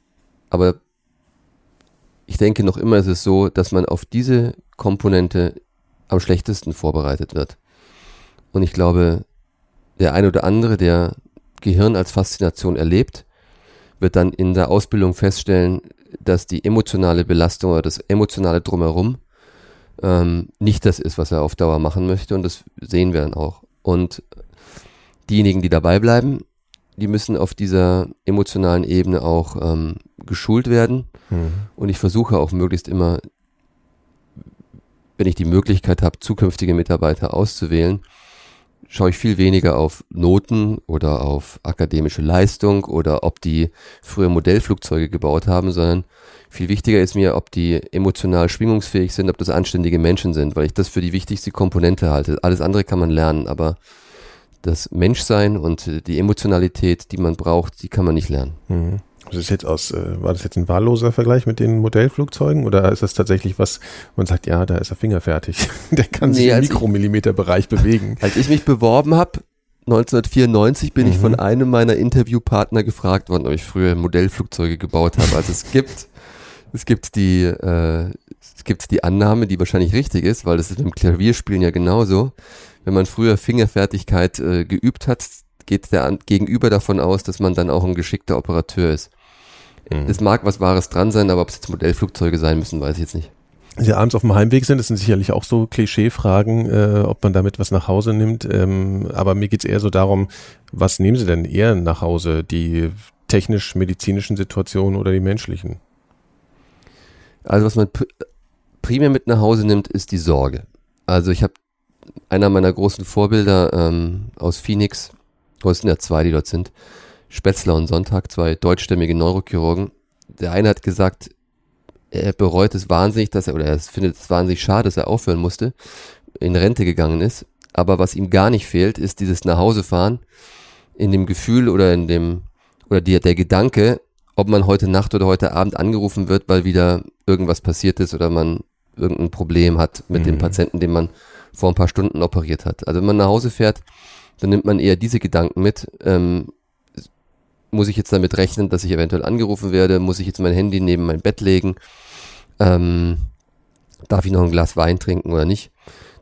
aber ich denke noch immer ist es so, dass man auf diese Komponente am schlechtesten vorbereitet wird. Und ich glaube, der ein oder andere, der Gehirn als Faszination erlebt, wird dann in der Ausbildung feststellen, dass die emotionale Belastung oder das emotionale Drumherum ähm, nicht das ist, was er auf Dauer machen möchte. Und das sehen wir dann auch. Und diejenigen, die dabei bleiben, die müssen auf dieser emotionalen Ebene auch ähm, geschult werden. Mhm. Und ich versuche auch möglichst immer, wenn ich die Möglichkeit habe, zukünftige Mitarbeiter auszuwählen, schaue ich viel weniger auf Noten oder auf akademische Leistung oder ob die früher Modellflugzeuge gebaut haben, sondern viel wichtiger ist mir, ob die emotional schwingungsfähig sind, ob das anständige Menschen sind, weil ich das für die wichtigste Komponente halte. Alles andere kann man lernen, aber das Menschsein und die Emotionalität, die man braucht, die kann man nicht lernen. Mhm. Das ist jetzt aus, äh, war das jetzt ein wahlloser Vergleich mit den Modellflugzeugen oder ist das tatsächlich was, man sagt, ja, da ist er fingerfertig. [laughs] Der kann sich nee, im Mikromillimeterbereich bewegen. Als ich mich beworben habe, 1994 bin mhm. ich von einem meiner Interviewpartner gefragt worden, ob ich früher Modellflugzeuge gebaut habe. Also es gibt, [laughs] es gibt die, äh, es gibt die Annahme, die wahrscheinlich richtig ist, weil das ist im Klavierspielen ja genauso. Wenn man früher Fingerfertigkeit äh, geübt hat, geht der Gegenüber davon aus, dass man dann auch ein geschickter Operateur ist. Mhm. Es mag was Wahres dran sein, aber ob es jetzt Modellflugzeuge sein müssen, weiß ich jetzt nicht. Wenn Sie abends auf dem Heimweg sind, das sind sicherlich auch so Klischeefragen, äh, ob man damit was nach Hause nimmt. Ähm, aber mir geht's eher so darum, was nehmen Sie denn eher nach Hause? Die technisch-medizinischen Situationen oder die menschlichen? Also was man primär mit nach Hause nimmt, ist die Sorge. Also ich habe einer meiner großen Vorbilder ähm, aus Phoenix, oh, es sind ja zwei, die dort sind, Spätzler und Sonntag, zwei deutschstämmige Neurochirurgen. Der eine hat gesagt, er bereut es wahnsinnig, dass er, oder er findet es wahnsinnig schade, dass er aufhören musste, in Rente gegangen ist. Aber was ihm gar nicht fehlt, ist dieses Nachhausefahren in dem Gefühl oder in dem, oder die, der Gedanke, ob man heute Nacht oder heute Abend angerufen wird, weil wieder irgendwas passiert ist oder man irgendein Problem hat mit mhm. dem Patienten, den man vor ein paar Stunden operiert hat. Also wenn man nach Hause fährt, dann nimmt man eher diese Gedanken mit. Ähm, muss ich jetzt damit rechnen, dass ich eventuell angerufen werde? Muss ich jetzt mein Handy neben mein Bett legen? Ähm, darf ich noch ein Glas Wein trinken oder nicht?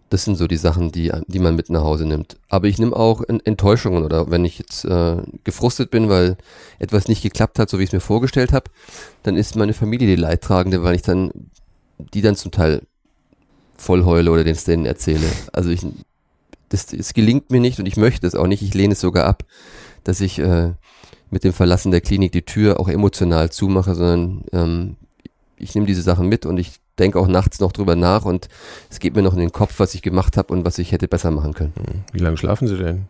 Das sind so die Sachen, die, die man mit nach Hause nimmt. Aber ich nehme auch Enttäuschungen oder wenn ich jetzt äh, gefrustet bin, weil etwas nicht geklappt hat, so wie ich es mir vorgestellt habe, dann ist meine Familie die Leidtragende, weil ich dann die dann zum Teil voll heule oder den denen erzähle. Also ich, das, das gelingt mir nicht und ich möchte es auch nicht. Ich lehne es sogar ab, dass ich äh, mit dem Verlassen der Klinik die Tür auch emotional zumache, sondern ähm, ich nehme diese Sachen mit und ich denke auch nachts noch drüber nach und es geht mir noch in den Kopf, was ich gemacht habe und was ich hätte besser machen können. Hm. Wie lange schlafen Sie denn?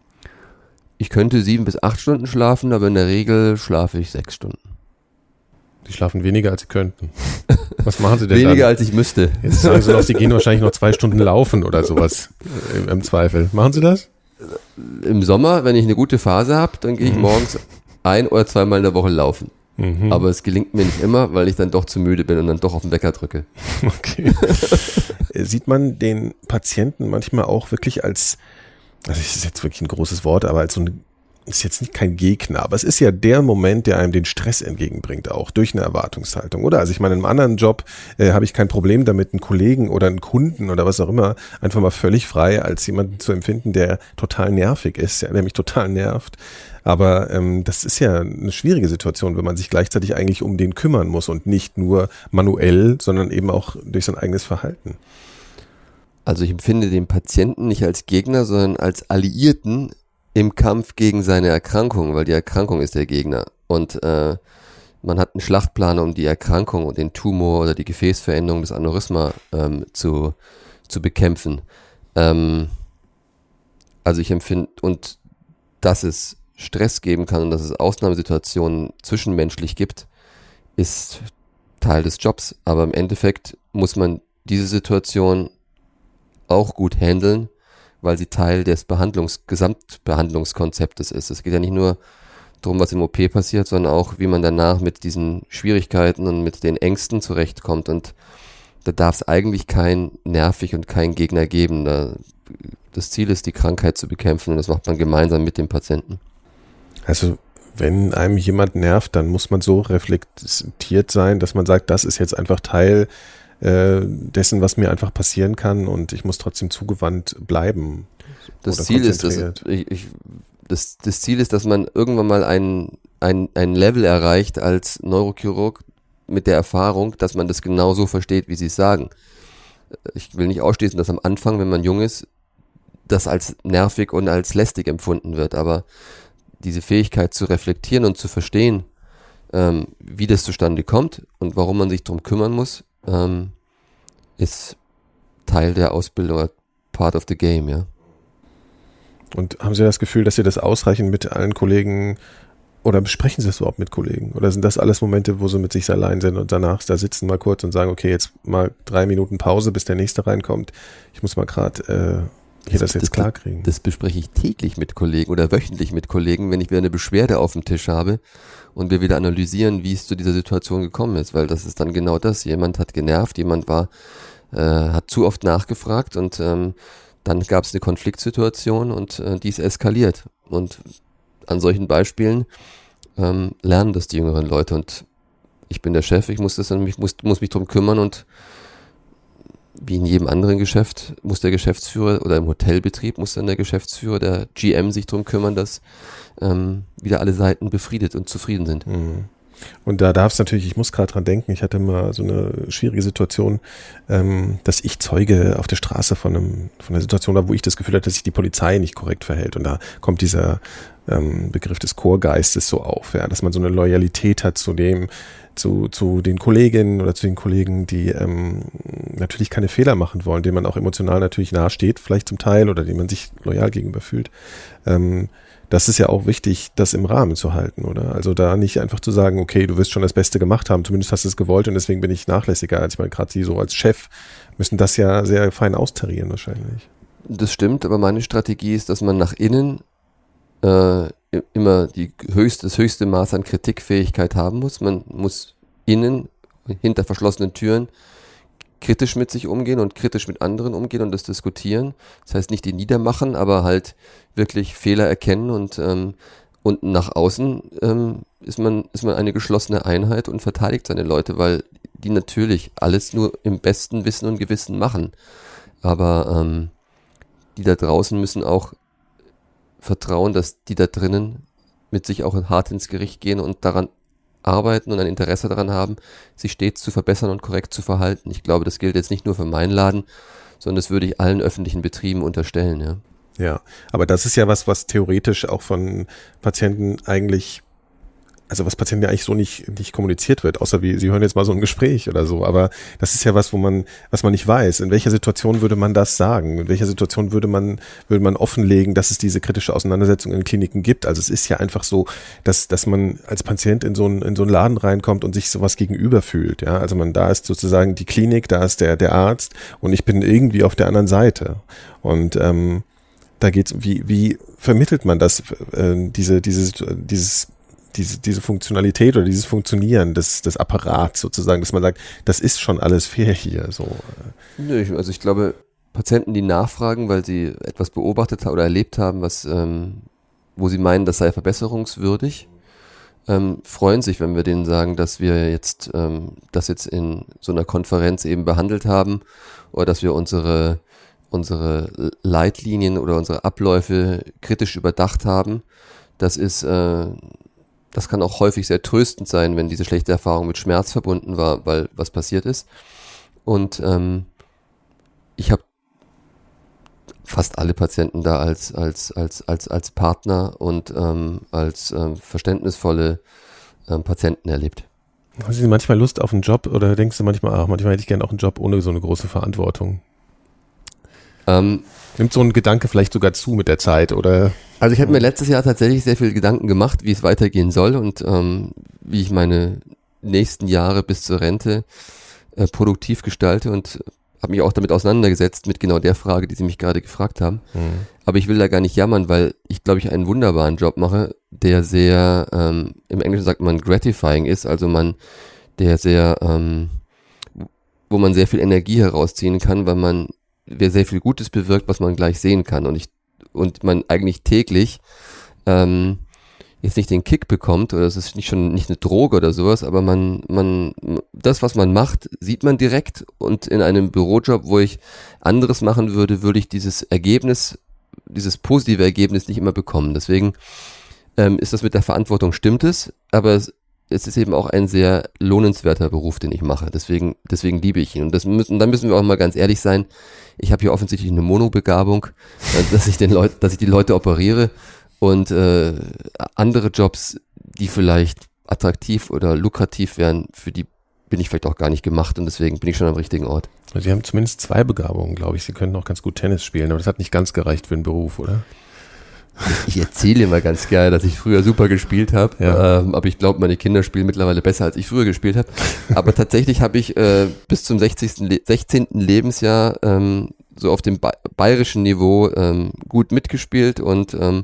Ich könnte sieben bis acht Stunden schlafen, aber in der Regel schlafe ich sechs Stunden. Sie schlafen weniger, als Sie könnten. Was machen Sie denn [laughs] Weniger, dann? als ich müsste. Jetzt sagen Sie noch, Sie gehen wahrscheinlich noch zwei Stunden laufen oder sowas im, im Zweifel. Machen Sie das? Im Sommer, wenn ich eine gute Phase habe, dann gehe ich mhm. morgens ein oder zweimal in der Woche laufen. Mhm. Aber es gelingt mir nicht immer, weil ich dann doch zu müde bin und dann doch auf den Wecker drücke. [laughs] Okay. Sieht man den Patienten manchmal auch wirklich als, also das ist jetzt wirklich ein großes Wort, aber als so ein ist jetzt nicht kein Gegner, aber es ist ja der Moment, der einem den Stress entgegenbringt, auch durch eine Erwartungshaltung, oder? Also ich meine, in einem anderen Job äh, habe ich kein Problem damit, einen Kollegen oder einen Kunden oder was auch immer einfach mal völlig frei als jemanden zu empfinden, der total nervig ist, ja, der mich total nervt. Aber ähm, das ist ja eine schwierige Situation, wenn man sich gleichzeitig eigentlich um den kümmern muss und nicht nur manuell, sondern eben auch durch sein eigenes Verhalten. Also ich empfinde den Patienten nicht als Gegner, sondern als Alliierten im Kampf gegen seine Erkrankung, weil die Erkrankung ist der Gegner. Und äh, man hat einen Schlachtplan, um die Erkrankung und den Tumor oder die Gefäßveränderung des Aneurysma ähm, zu, zu bekämpfen. Ähm, also ich empfinde, und dass es Stress geben kann und dass es Ausnahmesituationen zwischenmenschlich gibt, ist Teil des Jobs. Aber im Endeffekt muss man diese Situation auch gut handeln weil sie Teil des Behandlungs Gesamtbehandlungskonzeptes ist. Es geht ja nicht nur drum, was im OP passiert, sondern auch, wie man danach mit diesen Schwierigkeiten und mit den Ängsten zurechtkommt. Und da darf es eigentlich kein nervig und kein Gegner geben. Da, das Ziel ist, die Krankheit zu bekämpfen und das macht man gemeinsam mit dem Patienten. Also wenn einem jemand nervt, dann muss man so reflektiert sein, dass man sagt, das ist jetzt einfach Teil äh, dessen, was mir einfach passieren kann und ich muss trotzdem zugewandt bleiben. Das Ziel ist, dass ich, ich, das, das Ziel ist, dass man irgendwann mal ein, ein, ein Level erreicht als Neurochirurg mit der Erfahrung, dass man das genauso versteht, wie sie es sagen. Ich will nicht ausschließen, dass am Anfang, wenn man jung ist, das als nervig und als lästig empfunden wird, aber diese Fähigkeit zu reflektieren und zu verstehen, ähm, wie das zustande kommt und warum man sich darum kümmern muss, ähm, ist Teil der Ausbildung, part of the game, ja. Und haben Sie das Gefühl, dass Sie das ausreichend mit allen Kollegen oder besprechen Sie das überhaupt mit Kollegen? Oder sind das alles Momente, wo Sie mit sich allein sind und danach da sitzen mal kurz und sagen, okay, jetzt mal drei Minuten Pause, bis der nächste reinkommt. Ich muss mal gerade äh, das, das jetzt klar kriegen. Das bespreche ich täglich mit Kollegen oder wöchentlich mit Kollegen, wenn ich wieder eine Beschwerde auf dem Tisch habe und wir wieder analysieren, wie es zu dieser Situation gekommen ist, weil das ist dann genau das. Jemand hat genervt, jemand war, äh, hat zu oft nachgefragt und ähm, dann gab es eine Konfliktsituation und äh, die ist eskaliert. Und an solchen Beispielen ähm, lernen das die jüngeren Leute. Und ich bin der Chef, ich muss, das, ich muss, muss mich drum kümmern und wie in jedem anderen Geschäft muss der Geschäftsführer oder im Hotelbetrieb muss dann der Geschäftsführer, der GM sich drum kümmern, dass ähm, wieder alle Seiten befriedet und zufrieden sind. Mhm. Und da darf es natürlich, ich muss gerade dran denken, ich hatte mal so eine schwierige Situation, ähm, dass ich Zeuge auf der Straße von, einem, von einer Situation war, wo ich das Gefühl hatte, dass sich die Polizei nicht korrekt verhält. Und da kommt dieser ähm, Begriff des Chorgeistes so auf, ja, dass man so eine Loyalität hat zu dem, zu, zu den Kolleginnen oder zu den Kollegen, die ähm, natürlich keine Fehler machen wollen, denen man auch emotional natürlich nahesteht, vielleicht zum Teil, oder denen man sich loyal gegenüber fühlt. Ähm, das ist ja auch wichtig, das im Rahmen zu halten, oder? Also da nicht einfach zu sagen, okay, du wirst schon das Beste gemacht haben, zumindest hast du es gewollt und deswegen bin ich nachlässiger. als Ich meine, gerade Sie so als Chef müssen das ja sehr fein austarieren wahrscheinlich. Das stimmt, aber meine Strategie ist, dass man nach innen äh, immer die höchste, das höchste Maß an Kritikfähigkeit haben muss. Man muss innen, hinter verschlossenen Türen, kritisch mit sich umgehen und kritisch mit anderen umgehen und das diskutieren. Das heißt nicht die niedermachen, aber halt wirklich Fehler erkennen und ähm, und nach außen ähm, ist man ist man eine geschlossene Einheit und verteidigt seine Leute, weil die natürlich alles nur im besten Wissen und Gewissen machen. Aber ähm, die da draußen müssen auch vertrauen, dass die da drinnen mit sich auch hart ins Gericht gehen und daran arbeiten und ein Interesse daran haben, sich stets zu verbessern und korrekt zu verhalten. Ich glaube, das gilt jetzt nicht nur für meinen Laden, sondern das würde ich allen öffentlichen Betrieben unterstellen, ja. Ja, aber das ist ja was, was theoretisch auch von Patienten eigentlich also was Patienten ja eigentlich so nicht, nicht kommuniziert wird, außer wie, sie hören jetzt mal so ein Gespräch oder so, aber das ist ja was, wo man, was man nicht weiß. In welcher Situation würde man das sagen? In welcher Situation würde man, würde man offenlegen, dass es diese kritische Auseinandersetzung in Kliniken gibt? Also es ist ja einfach so, dass, dass man als Patient in so einen, in so einen Laden reinkommt und sich sowas gegenüber fühlt, ja. Also man, da ist sozusagen die Klinik, da ist der, der Arzt und ich bin irgendwie auf der anderen Seite. Und, ähm, da geht's, wie, wie vermittelt man das, äh, diese, dieses, dieses diese, diese Funktionalität oder dieses Funktionieren des, des Apparats sozusagen, dass man sagt, das ist schon alles fair hier. So. Nö, also ich glaube, Patienten, die nachfragen, weil sie etwas beobachtet oder erlebt haben, was, ähm, wo sie meinen, das sei verbesserungswürdig, ähm, freuen sich, wenn wir denen sagen, dass wir jetzt ähm, das jetzt in so einer Konferenz eben behandelt haben oder dass wir unsere unsere Leitlinien oder unsere Abläufe kritisch überdacht haben. Das ist äh, das kann auch häufig sehr tröstend sein, wenn diese schlechte Erfahrung mit Schmerz verbunden war, weil was passiert ist. Und ähm, ich habe fast alle Patienten da als, als, als, als, als Partner und ähm, als ähm, verständnisvolle ähm, Patienten erlebt. Haben Sie manchmal Lust auf einen Job oder denkst du manchmal, ach, manchmal hätte ich gerne auch einen Job ohne so eine große Verantwortung? Ähm, Nimmt so ein Gedanke vielleicht sogar zu mit der Zeit oder? Also ich habe mir letztes Jahr tatsächlich sehr viel Gedanken gemacht, wie es weitergehen soll und ähm, wie ich meine nächsten Jahre bis zur Rente äh, produktiv gestalte und habe mich auch damit auseinandergesetzt, mit genau der Frage, die Sie mich gerade gefragt haben. Mhm. Aber ich will da gar nicht jammern, weil ich glaube ich einen wunderbaren Job mache, der sehr, ähm, im Englischen sagt man gratifying ist, also man, der sehr, ähm, wo man sehr viel Energie herausziehen kann, weil man wer sehr viel Gutes bewirkt, was man gleich sehen kann. Und ich, und man eigentlich täglich ähm, jetzt nicht den Kick bekommt, oder es ist nicht schon nicht eine Droge oder sowas, aber man, man, das, was man macht, sieht man direkt und in einem Bürojob, wo ich anderes machen würde, würde ich dieses Ergebnis, dieses positive Ergebnis nicht immer bekommen. Deswegen ähm, ist das mit der Verantwortung, stimmt es, aber es, es ist eben auch ein sehr lohnenswerter Beruf, den ich mache. Deswegen, deswegen liebe ich ihn. Und das müssen, dann müssen wir auch mal ganz ehrlich sein. Ich habe hier offensichtlich eine Monobegabung, [laughs] äh, dass ich den Leuten, dass ich die Leute operiere und äh, andere Jobs, die vielleicht attraktiv oder lukrativ wären, für die bin ich vielleicht auch gar nicht gemacht und deswegen bin ich schon am richtigen Ort. Sie haben zumindest zwei Begabungen, glaube ich. Sie können auch ganz gut Tennis spielen, aber das hat nicht ganz gereicht für den Beruf, oder? Ich erzähle immer ganz gerne, dass ich früher super gespielt habe, Ja. ähm, aber ich glaube, meine Kinder spielen mittlerweile besser, als ich früher gespielt habe. Aber tatsächlich habe ich äh, bis zum 60. Le 16. Lebensjahr ähm, so auf dem ba bayerischen Niveau ähm, gut mitgespielt und ähm,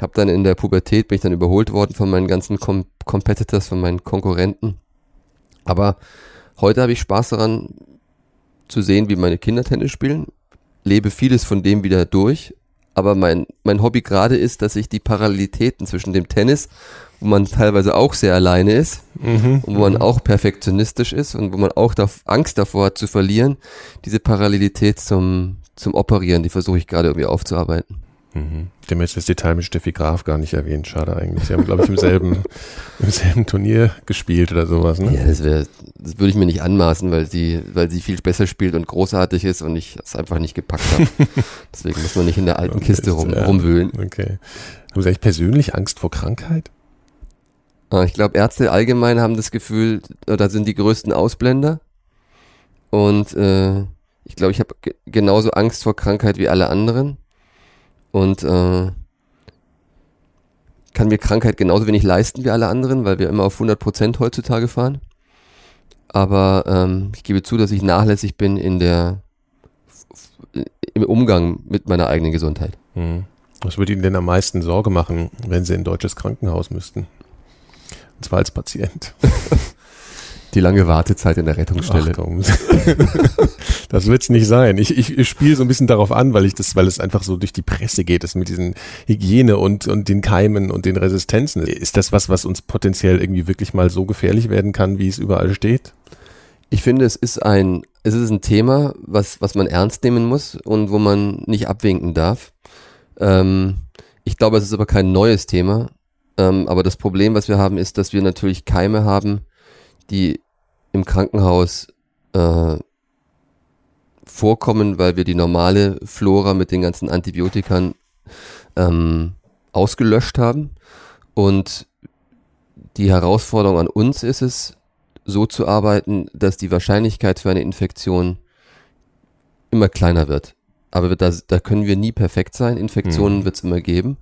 habe dann in der Pubertät bin ich dann überholt worden von meinen ganzen Com Competitors, von meinen Konkurrenten. Aber heute habe ich Spaß daran zu sehen, wie meine Kinder Tennis spielen, lebe vieles von dem wieder durch aber mein, mein Hobby gerade ist, dass ich die Parallelitäten zwischen dem Tennis, wo man teilweise auch sehr alleine ist Mhm. und wo man auch perfektionistisch ist und wo man auch da Angst davor hat zu verlieren, diese Parallelität zum, zum Operieren, die versuche ich gerade irgendwie aufzuarbeiten. Mhm. Dem jetzt das Detail mit Steffi Graf gar nicht erwähnt. Schade eigentlich. Sie haben, glaube ich, im selben, [laughs] im selben Turnier gespielt oder sowas, ne? Ja, das wäre, das würde ich mir nicht anmaßen, weil sie, weil sie viel besser spielt und großartig ist und ich es einfach nicht gepackt habe. [laughs] Deswegen muss man nicht in der alten Okay, Kiste ist, rum, ja. rumwühlen. Okay. Haben Sie eigentlich persönlich Angst vor Krankheit? Ah, Ich glaube, Ärzte allgemein haben das Gefühl, äh, da sind die größten Ausblender. Und äh, ich glaube, ich habe ge genauso Angst vor Krankheit wie alle anderen. Und äh, kann mir Krankheit genauso wenig leisten wie alle anderen, weil wir immer auf 100% heutzutage fahren. Aber ähm, ich gebe zu, dass ich nachlässig bin in der im Umgang mit meiner eigenen Gesundheit. Hm. Was würde Ihnen denn am meisten Sorge machen, wenn Sie in ein deutsches Krankenhaus müssten? Und zwar als Patient. [laughs] Die lange Wartezeit in der Rettungsstelle. Achtung. [laughs] das wird's nicht sein. Ich, ich, ich spiele so ein bisschen darauf an, weil ich das, weil es einfach so durch die Presse geht, das mit diesen Hygiene und, und den Keimen und den Resistenzen. Ist das was, was uns potenziell irgendwie wirklich mal so gefährlich werden kann, wie es überall steht? Ich finde, es ist ein, es ist ein Thema, was, was man ernst nehmen muss und wo man nicht abwinken darf. Ähm, ich glaube, es ist aber kein neues Thema. Ähm, aber das Problem, was wir haben, ist, dass wir natürlich Keime haben, die im Krankenhaus äh, vorkommen, weil wir die normale Flora mit den ganzen Antibiotikern ähm, ausgelöscht haben. Und die Herausforderung an uns ist es, so zu arbeiten, dass die Wahrscheinlichkeit für eine Infektion immer kleiner wird. Aber da, da können wir nie perfekt sein. Infektionen Mhm. wird es immer geben.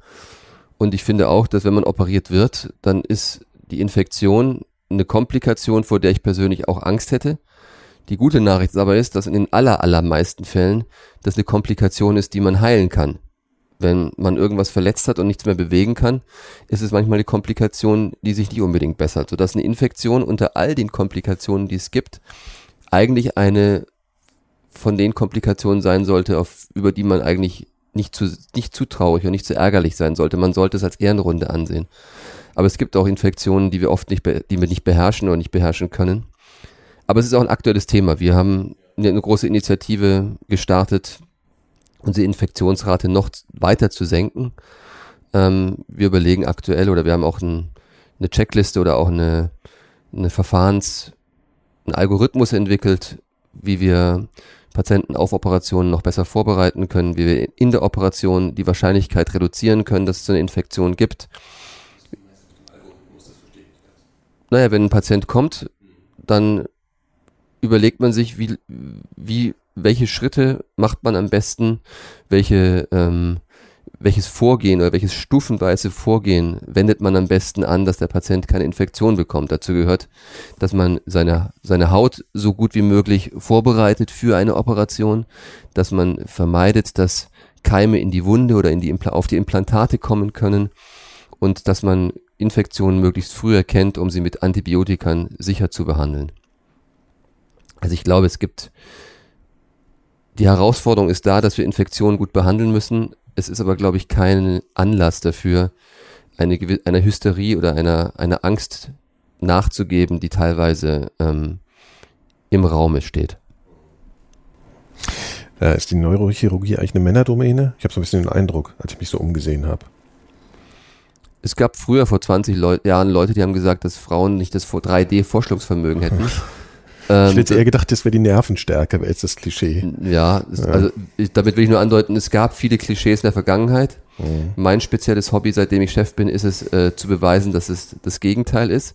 Und ich finde auch, dass wenn man operiert wird, dann ist die Infektion eine Komplikation, vor der ich persönlich auch Angst hätte. Die gute Nachricht aber ist, dass in den aller, allermeisten Fällen das eine Komplikation ist, die man heilen kann. Wenn man irgendwas verletzt hat und nichts mehr bewegen kann, ist es manchmal eine Komplikation, die sich nicht unbedingt bessert, sodass eine Infektion unter all den Komplikationen, die es gibt, eigentlich eine von den Komplikationen sein sollte, auf, über die man eigentlich nicht zu, nicht zu traurig und nicht zu ärgerlich sein sollte. Man sollte es als Ehrenrunde ansehen. Aber es gibt auch Infektionen, die wir oft nicht, die wir nicht beherrschen oder nicht beherrschen können. Aber es ist auch ein aktuelles Thema. Wir haben eine, große Initiative gestartet, unsere Infektionsrate noch weiter zu senken. Ähm, wir überlegen aktuell oder wir haben auch ein, eine Checkliste oder auch eine, eine Verfahrens, einen Algorithmus entwickelt, wie wir Patienten auf Operationen noch besser vorbereiten können, wie wir in der Operation die Wahrscheinlichkeit reduzieren können, dass es eine Infektion gibt. Naja, wenn ein Patient kommt, dann überlegt man sich, wie, wie, welche Schritte macht man am besten, welche, ähm, welches Vorgehen oder welches stufenweise Vorgehen wendet man am besten an, dass der Patient keine Infektion bekommt. Dazu gehört, dass man seine, seine Haut so gut wie möglich vorbereitet für eine Operation, dass man vermeidet, dass Keime in die Wunde oder in die, auf die Implantate kommen können und dass man Infektionen möglichst früh erkennt, um sie mit Antibiotikern sicher zu behandeln. Also ich glaube, es gibt die Herausforderung ist da, dass wir Infektionen gut behandeln müssen. Es ist aber, glaube ich, kein Anlass dafür, eine, einer Hysterie oder einer, einer Angst nachzugeben, die teilweise ähm, im Raume steht. Ja, ist die Neurochirurgie eigentlich eine Männerdomäne? Ich habe so ein bisschen den Eindruck, als ich mich so umgesehen habe. Es gab früher vor 20 Leu Jahren Leute, die haben gesagt, dass Frauen nicht das 3D-Vorstellungsvermögen [laughs] hätten. Ähm, ich hätte eher gedacht, das wäre die Nervenstärke, wäre jetzt das Klischee. Ja, ja. also ich, damit will ich nur andeuten, es gab viele Klischees in der Vergangenheit. Mhm. Mein spezielles Hobby, seitdem ich Chef bin, ist es äh, zu beweisen, dass es das Gegenteil ist.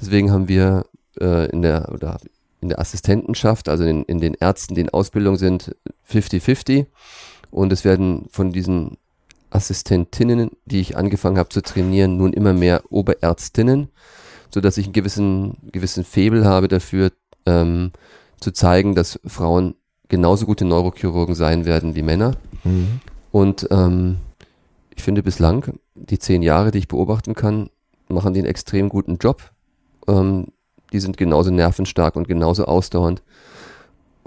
Deswegen haben wir äh, in der oder in der Assistentenschaft, also in, in den Ärzten, die in Ausbildung sind, 50-50. Und es werden von diesen Assistentinnen, die ich angefangen habe zu trainieren, nun immer mehr Oberärztinnen, so dass ich einen gewissen, gewissen Febel habe dafür, ähm, zu zeigen, dass Frauen genauso gute Neurochirurgen sein werden wie Männer. Mhm. Und ähm, ich finde bislang, die zehn Jahre, die ich beobachten kann, machen die einen extrem guten Job. Ähm, die sind genauso nervenstark und genauso ausdauernd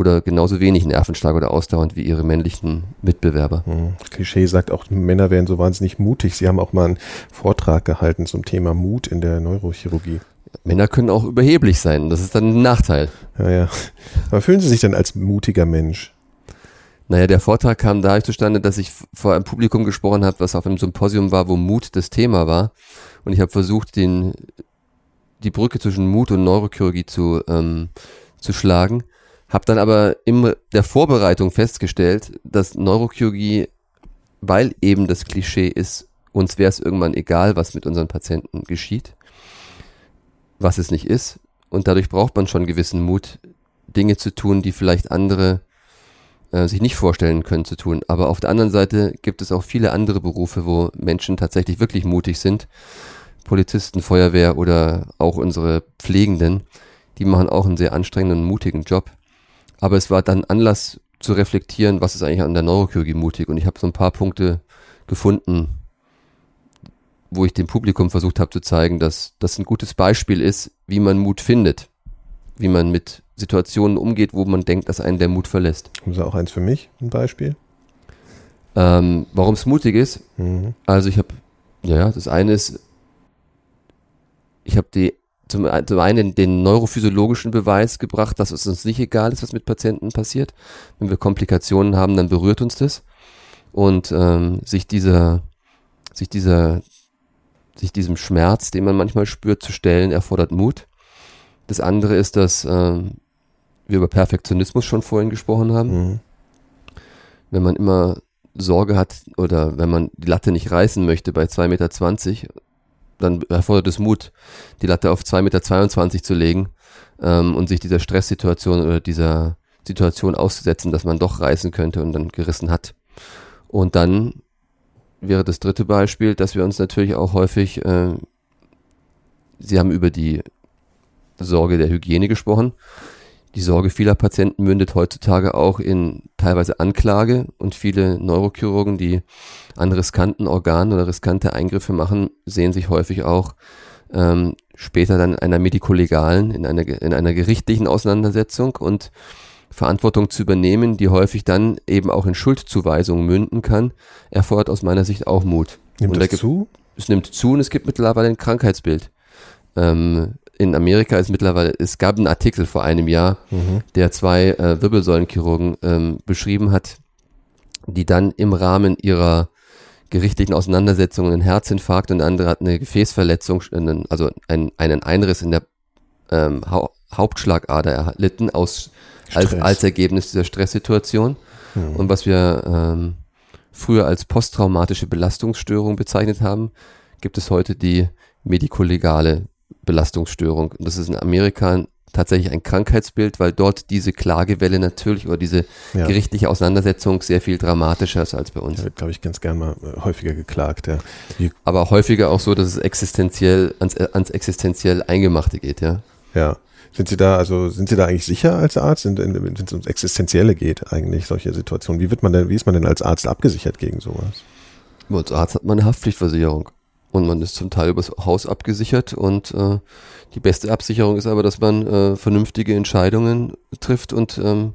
oder genauso wenig nervenstark oder ausdauernd wie ihre männlichen Mitbewerber. Mhm. Klischee sagt auch, Männer wären so wahnsinnig mutig. Sie haben auch mal einen Vortrag gehalten zum Thema Mut in der Neurochirurgie. Männer können auch überheblich sein. Das ist dann ein Nachteil. Ja, ja. Aber fühlen Sie sich denn als mutiger Mensch? Naja, der Vortrag kam dadurch zustande, dass ich vor einem Publikum gesprochen habe, was auf einem Symposium war, wo Mut das Thema war. Und ich habe versucht, den, die Brücke zwischen Mut und Neurochirurgie zu, ähm, zu schlagen. Habe dann aber in der Vorbereitung festgestellt, dass Neurochirurgie, weil eben das Klischee ist, uns wäre es irgendwann egal, was mit unseren Patienten geschieht, was es nicht ist. Und dadurch braucht man schon gewissen Mut, Dinge zu tun, die vielleicht andere äh, sich nicht vorstellen können zu tun. Aber auf der anderen Seite gibt es auch viele andere Berufe, wo Menschen tatsächlich wirklich mutig sind. Polizisten, Feuerwehr oder auch unsere Pflegenden, die machen auch einen sehr anstrengenden mutigen Job. Aber es war dann Anlass zu reflektieren, was ist eigentlich an der Neurochirurgie mutig. Und ich habe so ein paar Punkte gefunden, wo ich dem Publikum versucht habe zu zeigen, dass das ein gutes Beispiel ist, wie man Mut findet, wie man mit Situationen umgeht, wo man denkt, dass einen der Mut verlässt. Haben Sie auch eins für mich, ein Beispiel? Ähm, Warum es mutig ist? Mhm. Also ich habe, ja, das eine ist, ich habe die zum, zum einen den neurophysiologischen Beweis gebracht, dass es uns nicht egal ist, was mit Patienten passiert. Wenn wir Komplikationen haben, dann berührt uns das. Und ähm, sich dieser, sich dieser sich diesem Schmerz, den man manchmal spürt, zu stellen, erfordert Mut. Das andere ist, dass äh, wir über Perfektionismus schon vorhin gesprochen haben. Mhm. Wenn man immer Sorge hat oder wenn man die Latte nicht reißen möchte bei 2,20 Meter, dann erfordert es Mut, die Latte auf 2,22 Meter zu legen ähm, und sich dieser Stresssituation oder dieser Situation auszusetzen, dass man doch reißen könnte und dann gerissen hat. Und dann wäre das dritte Beispiel, dass wir uns natürlich auch häufig, äh, Sie haben über die Sorge der Hygiene gesprochen. Die Sorge vieler Patienten mündet heutzutage auch in teilweise Anklage und viele Neurochirurgen, die an riskanten Organen oder riskante Eingriffe machen, sehen sich häufig auch ähm, später dann in einer medikolegalen, in einer, in einer gerichtlichen Auseinandersetzung und Verantwortung zu übernehmen, die häufig dann eben auch in Schuldzuweisungen münden kann, erfordert aus meiner Sicht auch Mut. Nimmt und das zu? Es nimmt zu und es gibt mittlerweile ein Krankheitsbild. Ähm, in Amerika ist mittlerweile, es gab einen Artikel vor einem Jahr, mhm. der zwei äh, Wirbelsäulenchirurgen ähm, beschrieben hat, die dann im Rahmen ihrer gerichtlichen Auseinandersetzungen einen Herzinfarkt und der andere hat eine Gefäßverletzung, also einen, einen Einriss in der ähm, ha Hauptschlagader erlitten aus als, als Ergebnis dieser Stresssituation. Mhm. Und was wir ähm, früher als posttraumatische Belastungsstörung bezeichnet haben, gibt es heute die medikolegale Belastungsstörung. Das ist in Amerika tatsächlich ein Krankheitsbild, weil dort diese Klagewelle natürlich oder diese ja. gerichtliche Auseinandersetzung sehr viel dramatischer ist als bei uns. Da wird, glaube ich, ganz gern mal äh, häufiger geklagt, ja. Wie Aber häufiger auch so, dass es existenziell ans, äh, ans existenziell Eingemachte geht, ja. Ja. Sind Sie da, also sind Sie da eigentlich sicher als Arzt, wenn es ums Existenzielle geht, eigentlich solche Situationen? Wie wird man denn, wie ist man denn als Arzt abgesichert gegen sowas? Als Arzt hat man eine Haftpflichtversicherung und man ist zum Teil übers Haus abgesichert und äh, die beste Absicherung ist aber, dass man äh, vernünftige Entscheidungen trifft und ähm,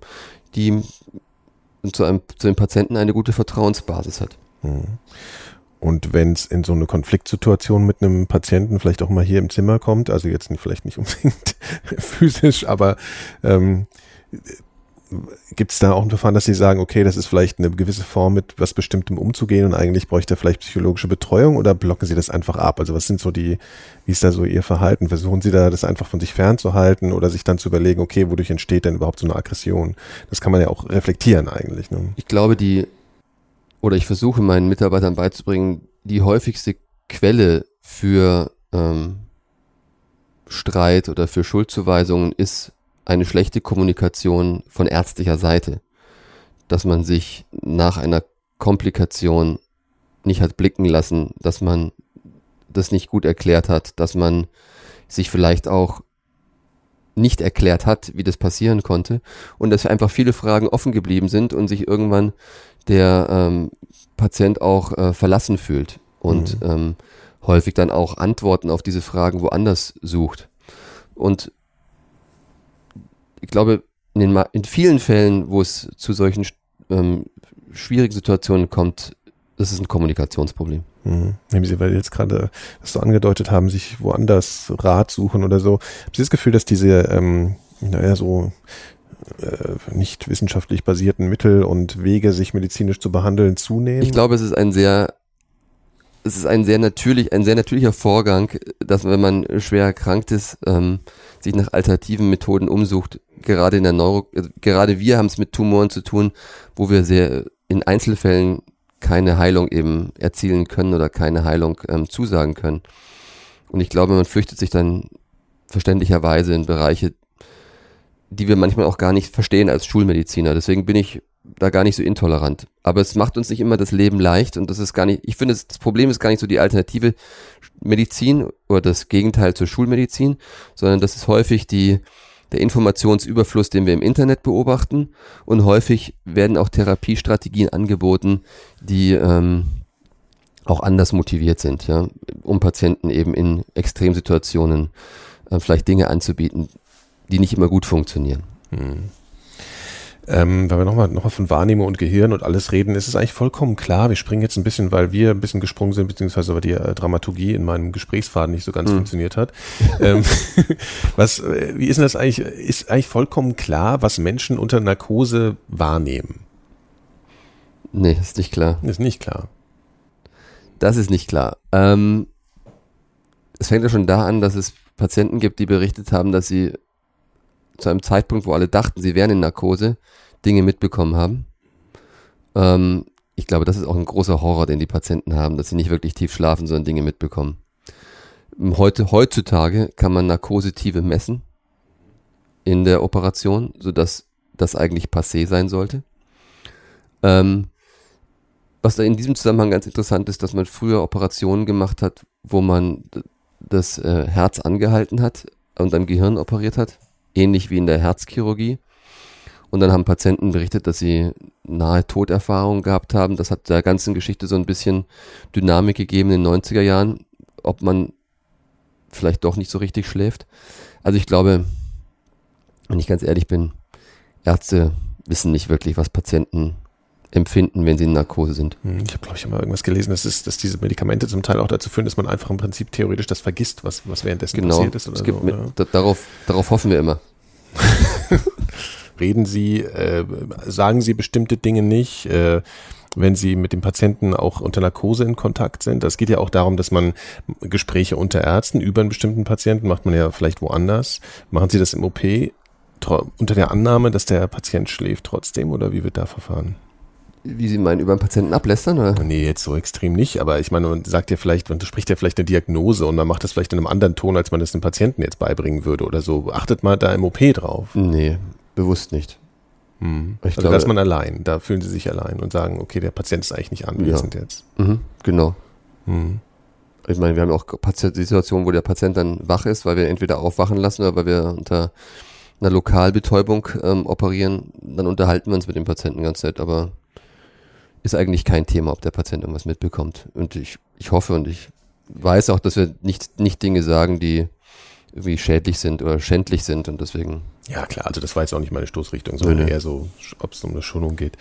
die zu, einem, zu dem Patienten eine gute Vertrauensbasis hat. Mhm. Und wenn es in so eine Konfliktsituation mit einem Patienten vielleicht auch mal hier im Zimmer kommt, also jetzt vielleicht nicht unbedingt [laughs] physisch, aber ähm, gibt es da auch ein Verfahren, dass Sie sagen, okay, das ist vielleicht eine gewisse Form, mit was Bestimmtem umzugehen und eigentlich bräuchte er vielleicht psychologische Betreuung oder blocken Sie das einfach ab? Also was sind so die, wie ist da so Ihr Verhalten? Versuchen Sie da das einfach von sich fernzuhalten oder sich dann zu überlegen, okay, wodurch entsteht denn überhaupt so eine Aggression? Das kann man ja auch reflektieren eigentlich. Ne? Ich glaube, die, oder ich versuche meinen Mitarbeitern beizubringen, die häufigste Quelle für ähm, Streit oder für Schuldzuweisungen ist eine schlechte Kommunikation von ärztlicher Seite, dass man sich nach einer Komplikation nicht hat blicken lassen, dass man das nicht gut erklärt hat, dass man sich vielleicht auch nicht erklärt hat, wie das passieren konnte und dass einfach viele Fragen offen geblieben sind und sich irgendwann der ähm, Patient auch äh, verlassen fühlt und mhm. ähm, häufig dann auch Antworten auf diese Fragen woanders sucht. Und ich glaube, in, den, in vielen Fällen, wo es zu solchen ähm, schwierigen Situationen kommt, das ist ein Kommunikationsproblem. Mhm. Nehmen Sie, weil jetzt gerade das so angedeutet haben, sich woanders Rat suchen oder so. Haben Sie das Gefühl, dass diese, ähm, naja, so äh, nicht wissenschaftlich basierten Mittel und Wege, sich medizinisch zu behandeln, zunehmen? Ich glaube, es ist ein sehr es ist ein sehr natürlich, ein sehr natürlicher Vorgang, dass wenn man schwer erkrankt ist, ähm, sich nach alternativen Methoden umsucht. Gerade in der Neuro, also gerade wir haben es mit Tumoren zu tun, wo wir sehr in Einzelfällen keine Heilung eben erzielen können oder keine Heilung ähm, zusagen können. Und ich glaube, man flüchtet sich dann verständlicherweise in Bereiche, die wir manchmal auch gar nicht verstehen als Schulmediziner. Deswegen bin ich da gar nicht so intolerant. Aber es macht uns nicht immer das Leben leicht und das ist gar nicht, ich finde, das Problem ist gar nicht so die alternative Medizin oder das Gegenteil zur Schulmedizin, sondern das ist häufig die, der Informationsüberfluss, den wir im Internet beobachten und häufig werden auch Therapiestrategien angeboten, die ähm, auch anders motiviert sind, ja, um Patienten eben in Extremsituationen äh, vielleicht Dinge anzubieten, die nicht immer gut funktionieren. Hm. Ähm, wenn wir nochmal noch mal von Wahrnehmung und Gehirn und alles reden, ist es eigentlich vollkommen klar. Wir springen jetzt ein bisschen, weil wir ein bisschen gesprungen sind, beziehungsweise weil die äh, Dramaturgie in meinem Gesprächsfaden nicht so ganz mhm. funktioniert hat. [laughs] ähm, [laughs] was, äh, wie ist denn das eigentlich? Ist eigentlich vollkommen klar, was Menschen unter Narkose wahrnehmen? Nee, ist nicht klar. Ist nicht klar. Das ist nicht klar. Ähm, es fängt ja schon da an, dass es Patienten gibt, die berichtet haben, dass sie zu einem Zeitpunkt, wo alle dachten, sie wären in Narkose, Dinge mitbekommen haben. Ähm, ich glaube, das ist auch ein großer Horror, den die Patienten haben, dass sie nicht wirklich tief schlafen, sondern Dinge mitbekommen. Heute, heutzutage kann man Narkosetive messen in der Operation, sodass das eigentlich passé sein sollte. Ähm, was da in diesem Zusammenhang ganz interessant ist, dass man früher Operationen gemacht hat, wo man das äh, Herz angehalten hat und am Gehirn operiert hat ähnlich wie in der Herzchirurgie. Und dann haben Patienten berichtet, dass sie nahe Toderfahrungen gehabt haben. Das hat der ganzen Geschichte so ein bisschen Dynamik gegeben in den 90er Jahren, ob man vielleicht doch nicht so richtig schläft. Also ich glaube, wenn ich ganz ehrlich bin, Ärzte wissen nicht wirklich, was Patienten empfinden, wenn sie in Narkose sind. Hm, ich habe, glaube ich, mal irgendwas gelesen, dass, es, dass diese Medikamente zum Teil auch dazu führen, dass man einfach im Prinzip theoretisch das vergisst, was, was währenddessen genau. passiert ist. Oder es gibt so, mit, darauf, darauf hoffen wir immer. [laughs] Reden Sie, äh, sagen Sie bestimmte Dinge nicht, äh, wenn Sie mit dem Patienten auch unter Narkose in Kontakt sind. Das geht ja auch darum, dass man Gespräche unter Ärzten über einen bestimmten Patienten macht man ja vielleicht woanders. Machen Sie das im OP unter der Annahme, dass der Patient schläft trotzdem oder wie wird da verfahren? Wie Sie meinen, über einen Patienten ablästern? Oder? Nee, jetzt so extrem nicht, aber ich meine, man sagt ja vielleicht, man spricht ja vielleicht eine Diagnose und man macht das vielleicht in einem anderen Ton, als man das dem Patienten jetzt beibringen würde oder so. Achtet mal da im OP drauf. Nee, bewusst nicht. Mhm. Also glaube, da ist man allein, da fühlen sie sich allein und sagen, okay, der Patient ist eigentlich nicht anwesend ja. jetzt. Mhm, genau. Mhm. Ich meine, wir haben auch Situationen, wo der Patient dann wach ist, weil wir entweder aufwachen lassen oder weil wir unter einer Lokalbetäubung ähm, operieren. Dann unterhalten wir uns mit dem Patienten ganz nett, aber ist eigentlich kein Thema, ob der Patient irgendwas mitbekommt. Und ich, ich hoffe und ich weiß auch, dass wir nicht, nicht Dinge sagen, die irgendwie schädlich sind oder schändlich sind und deswegen. Ja, klar, also das war jetzt auch nicht meine Stoßrichtung, sondern nee, eher so, ob es um eine Schonung geht.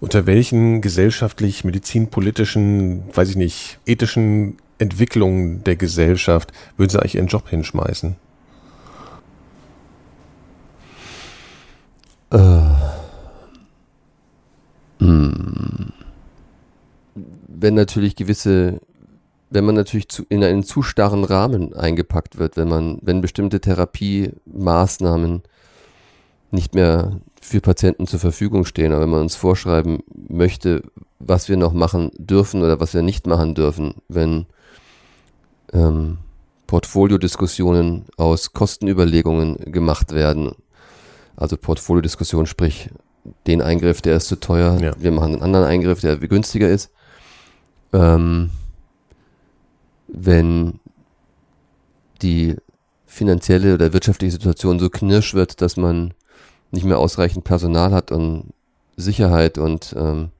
Unter welchen gesellschaftlich, medizinpolitischen, weiß ich nicht, ethischen Entwicklungen der Gesellschaft würden Sie eigentlich Ihren Job hinschmeißen? Äh. Hm. Wenn natürlich gewisse wenn man natürlich zu, in einen zu starren Rahmen eingepackt wird, wenn man, wenn bestimmte Therapiemaßnahmen nicht mehr für Patienten zur Verfügung stehen, aber wenn man uns vorschreiben möchte, was wir noch machen dürfen oder was wir nicht machen dürfen, wenn ähm, Portfoliodiskussionen aus Kostenüberlegungen gemacht werden, also Portfoliodiskussion, sprich den Eingriff, der ist zu teuer, ja. wir machen einen anderen Eingriff, der günstiger ist. Ähm, wenn die finanzielle oder wirtschaftliche Situation so knirsch wird, dass man nicht mehr ausreichend Personal hat und Sicherheit und ähm,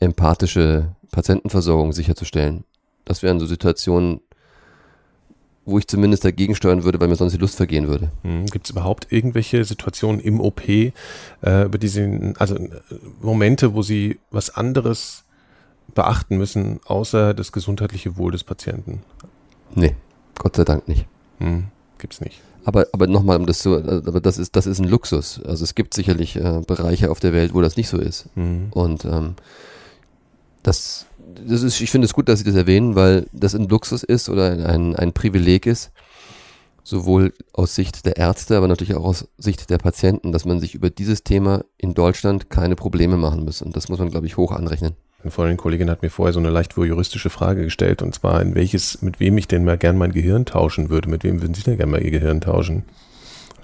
empathische Patientenversorgung sicherzustellen. Das wären so Situationen, wo ich zumindest dagegen steuern würde, weil mir sonst die Lust vergehen würde. Hm, Gibt es überhaupt irgendwelche Situationen im OP, äh, über die Sie, also äh, Momente, wo Sie was anderes beachten müssen, außer das gesundheitliche Wohl des Patienten? Nee, Gott sei Dank nicht. Hm, gibt's nicht. Aber, aber nochmal, um das so, aber das ist, das ist ein Luxus. Also es gibt sicherlich äh, Bereiche auf der Welt, wo das nicht so ist. Mhm. Und ähm, das, das ist, ich finde es gut, dass Sie das erwähnen, weil das ein Luxus ist oder ein, ein Privileg ist, sowohl aus Sicht der Ärzte, aber natürlich auch aus Sicht der Patienten, dass man sich über dieses Thema in Deutschland keine Probleme machen muss. Und das muss man, glaube ich, hoch anrechnen. Eine Freundin Kollegin hat mir vorher so eine leicht juristische Frage gestellt und zwar in welches, mit wem ich denn mal gern mein Gehirn tauschen würde. Mit wem würden Sie denn gerne mal Ihr Gehirn tauschen?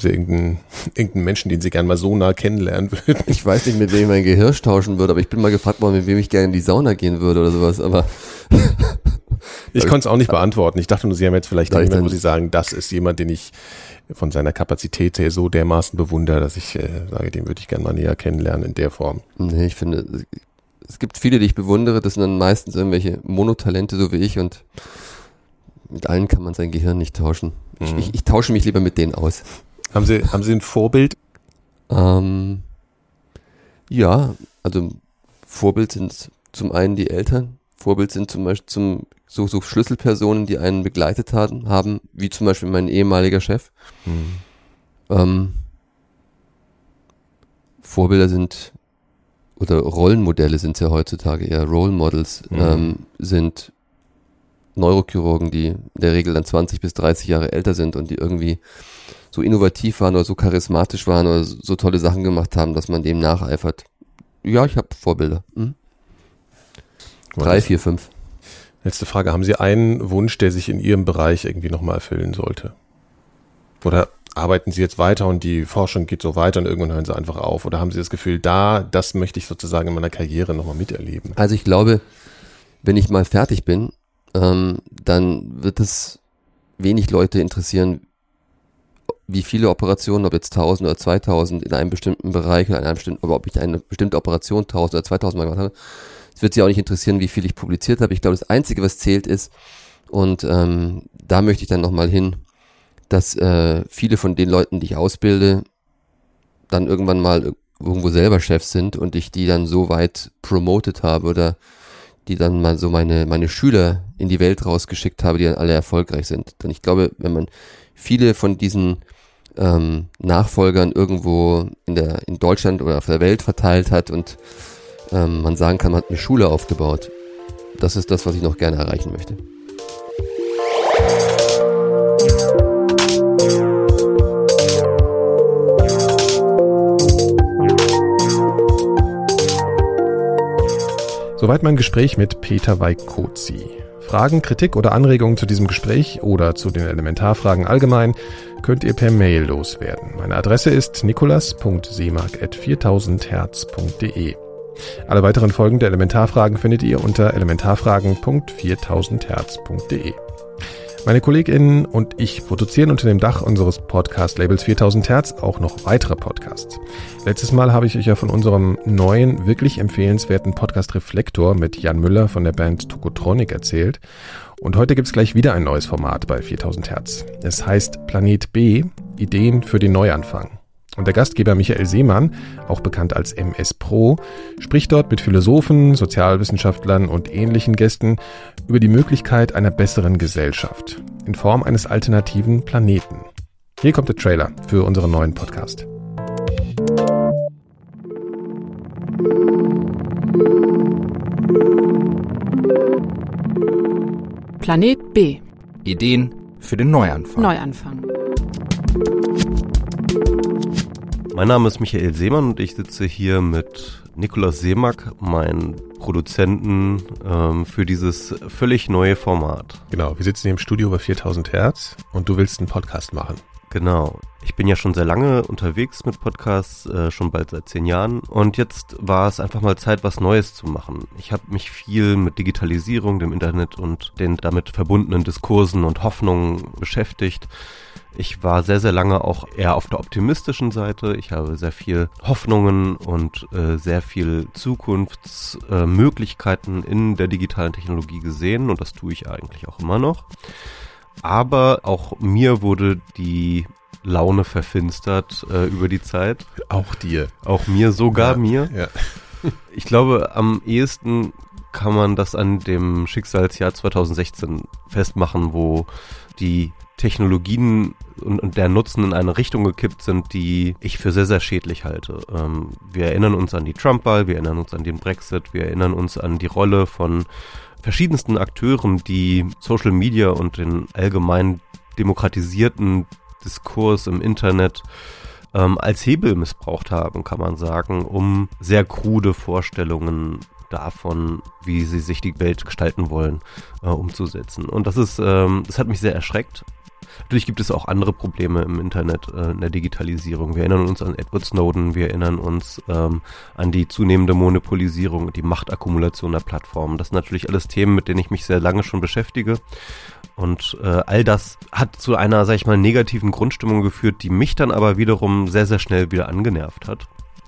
Haben Sie irgendeinen, [laughs] irgendeinen Menschen, den Sie gerne mal so nah kennenlernen [laughs] würden? Ich weiß nicht, mit wem ich mein Gehirn tauschen würde, aber ich bin mal gefragt worden, mit wem ich gerne in die Sauna gehen würde oder sowas, aber. [laughs] ich konnte es auch nicht beantworten. Ich dachte nur, Sie haben jetzt vielleicht jemanden, wo Sie sagen, das ist jemand, den ich von seiner Kapazität her so dermaßen bewundere, dass ich äh, sage, den würde ich gerne mal näher kennenlernen in der Form. Nee, ich finde, es gibt viele, die ich bewundere, das sind dann meistens irgendwelche Monotalente, so wie ich, und mit allen kann man sein Gehirn nicht tauschen. Mhm. Ich, ich, ich, tausche mich lieber mit denen aus. Haben Sie, haben Sie ein Vorbild? Ähm, ja, also Vorbild sind zum einen die Eltern, Vorbild sind zum Beispiel zum, so, so Schlüsselpersonen, die einen begleitet haben, haben, wie zum Beispiel mein ehemaliger Chef. Mhm. Ähm, Vorbilder sind oder Rollenmodelle sind es ja heutzutage eher, Role Models mhm. ähm, sind Neurochirurgen, die in der Regel dann 20 bis 30 Jahre älter sind und die irgendwie so innovativ waren oder so charismatisch waren oder so tolle Sachen gemacht haben, dass man dem nacheifert. Ja, ich habe Vorbilder. Hm? Drei, vier, fünf. Letzte Frage. Haben Sie einen Wunsch, der sich in Ihrem Bereich irgendwie nochmal erfüllen sollte? Oder arbeiten Sie jetzt weiter und die Forschung geht so weiter und irgendwann hören Sie einfach auf? Oder haben Sie das Gefühl, da, das möchte ich sozusagen in meiner Karriere nochmal miterleben? Also ich glaube, wenn ich mal fertig bin, ähm, dann wird es wenig Leute interessieren, wie viele Operationen, ob jetzt 1000 oder 2000 in einem bestimmten Bereich oder in einem bestimmten, ob ich eine bestimmte Operation 1000 oder 2000 Mal gemacht habe. Es wird sie auch nicht interessieren, wie viel ich publiziert habe. Ich glaube, das Einzige, was zählt ist, und ähm, da möchte ich dann nochmal hin, dass äh, viele von den Leuten, die ich ausbilde, dann irgendwann mal irgendwo selber Chefs sind und ich die dann so weit promoted habe oder die dann mal so meine, meine Schüler in die Welt rausgeschickt habe, die dann alle erfolgreich sind. Denn ich glaube, wenn man viele von diesen ähm, Nachfolgern irgendwo in der in Deutschland oder auf der Welt verteilt hat und ähm, man sagen kann, man hat eine Schule aufgebaut. Das ist das, was ich noch gerne erreichen möchte. Soweit mein Gespräch mit Peter Weikozi. Fragen, Kritik oder Anregungen zu diesem Gespräch oder zu den Elementarfragen allgemein könnt ihr per Mail loswerden. Meine Adresse ist nikolas.seemark.4000herz.de. Alle weiteren Folgen der Elementarfragen findet ihr unter elementarfragen.4000herz.de. Meine KollegInnen und ich produzieren unter dem Dach unseres Podcast-Labels 4000 Hertz auch noch weitere Podcasts. Letztes Mal habe ich euch ja von unserem neuen, wirklich empfehlenswerten Podcast Reflektor mit Jan Müller von der Band Tokotronic erzählt. Und heute gibt's gleich wieder ein neues Format bei 4000 Hertz. Es heißt Planet B, Ideen für den Neuanfang. Und der Gastgeber Michael Seemann, auch bekannt als MS Pro, spricht dort mit Philosophen, Sozialwissenschaftlern und ähnlichen Gästen über die Möglichkeit einer besseren Gesellschaft in Form eines alternativen Planeten. Hier kommt der Trailer für unseren neuen Podcast. Planet B. Ideen für den Neuanfang. Neuanfang. Mein Name ist Michael Seemann und ich sitze hier mit Nikolaus Seemack, meinem Produzenten ähm, für dieses völlig neue Format. Genau, wir sitzen hier im Studio bei 4000 Hertz und du willst einen Podcast machen. Genau. Ich bin ja schon sehr lange unterwegs mit Podcasts, äh, schon bald seit zehn Jahren. Und jetzt war es einfach mal Zeit, was Neues zu machen. Ich habe mich viel mit Digitalisierung, dem Internet und den damit verbundenen Diskursen und Hoffnungen beschäftigt. Ich war sehr, sehr lange auch eher auf der optimistischen Seite. Ich habe sehr viel Hoffnungen und äh, sehr viel Zukunftsmöglichkeiten äh, in der digitalen Technologie gesehen und das tue ich eigentlich auch immer noch. Aber auch mir wurde die Laune verfinstert äh, über die Zeit. Auch dir. Auch mir, sogar ja, mir. Ja. [laughs] Ich glaube, am ehesten kann man das an dem Schicksalsjahr 2016 festmachen, wo die Technologien und, und der Nutzen in eine Richtung gekippt sind, die ich für sehr, sehr schädlich halte. Ähm, wir erinnern uns an die Trump-Wahl, wir erinnern uns an den Brexit, wir erinnern uns an die Rolle von verschiedensten Akteuren, die Social Media und den allgemein demokratisierten Diskurs im Internet ähm, als Hebel missbraucht haben, kann man sagen, um sehr krude Vorstellungen davon, wie sie sich die Welt gestalten wollen, äh, umzusetzen. Und das ist, ähm, das hat mich sehr erschreckt. Natürlich gibt es auch andere Probleme im Internet, äh, in der Digitalisierung. Wir erinnern uns an Edward Snowden, wir erinnern uns ähm, an die zunehmende Monopolisierung und die Machtakkumulation der Plattformen. Das sind natürlich alles Themen, mit denen ich mich sehr lange schon beschäftige. Und äh, all das hat zu einer, sag ich mal, negativen Grundstimmung geführt, die mich dann aber wiederum sehr, sehr schnell wieder angenervt hat.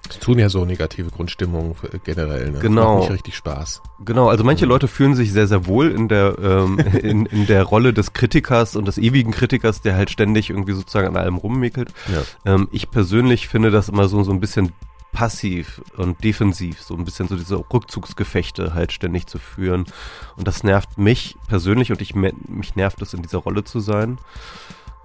Das tun ja so negative Grundstimmungen generell. Ne? Genau. Das macht nicht richtig Spaß. Genau, also manche Leute fühlen sich sehr, sehr wohl in der, ähm, [laughs] in, in der Rolle des Kritikers und des ewigen Kritikers, der halt ständig irgendwie sozusagen an allem rummickelt. Ja. Ähm, ich persönlich finde das immer so, so ein bisschen passiv und defensiv, so ein bisschen so diese Rückzugsgefechte halt ständig zu führen. Und das nervt mich persönlich und ich, mich nervt es in dieser Rolle zu sein.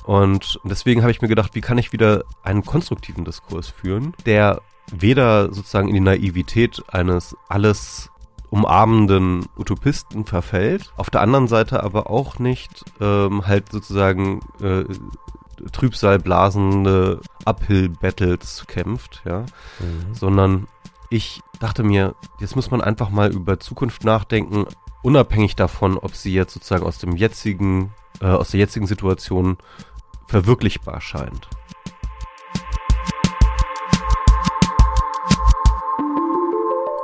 Und deswegen habe ich mir gedacht, wie kann ich wieder einen konstruktiven Diskurs führen, der weder sozusagen in die Naivität eines alles umarmenden Utopisten verfällt, auf der anderen Seite aber auch nicht ähm, halt sozusagen äh, Trübsalblasende Uphill-Battles kämpft, ja, mhm. sondern ich dachte mir, jetzt muss man einfach mal über Zukunft nachdenken, unabhängig davon, ob sie jetzt sozusagen aus dem jetzigen, äh, aus der jetzigen Situation verwirklichbar scheint.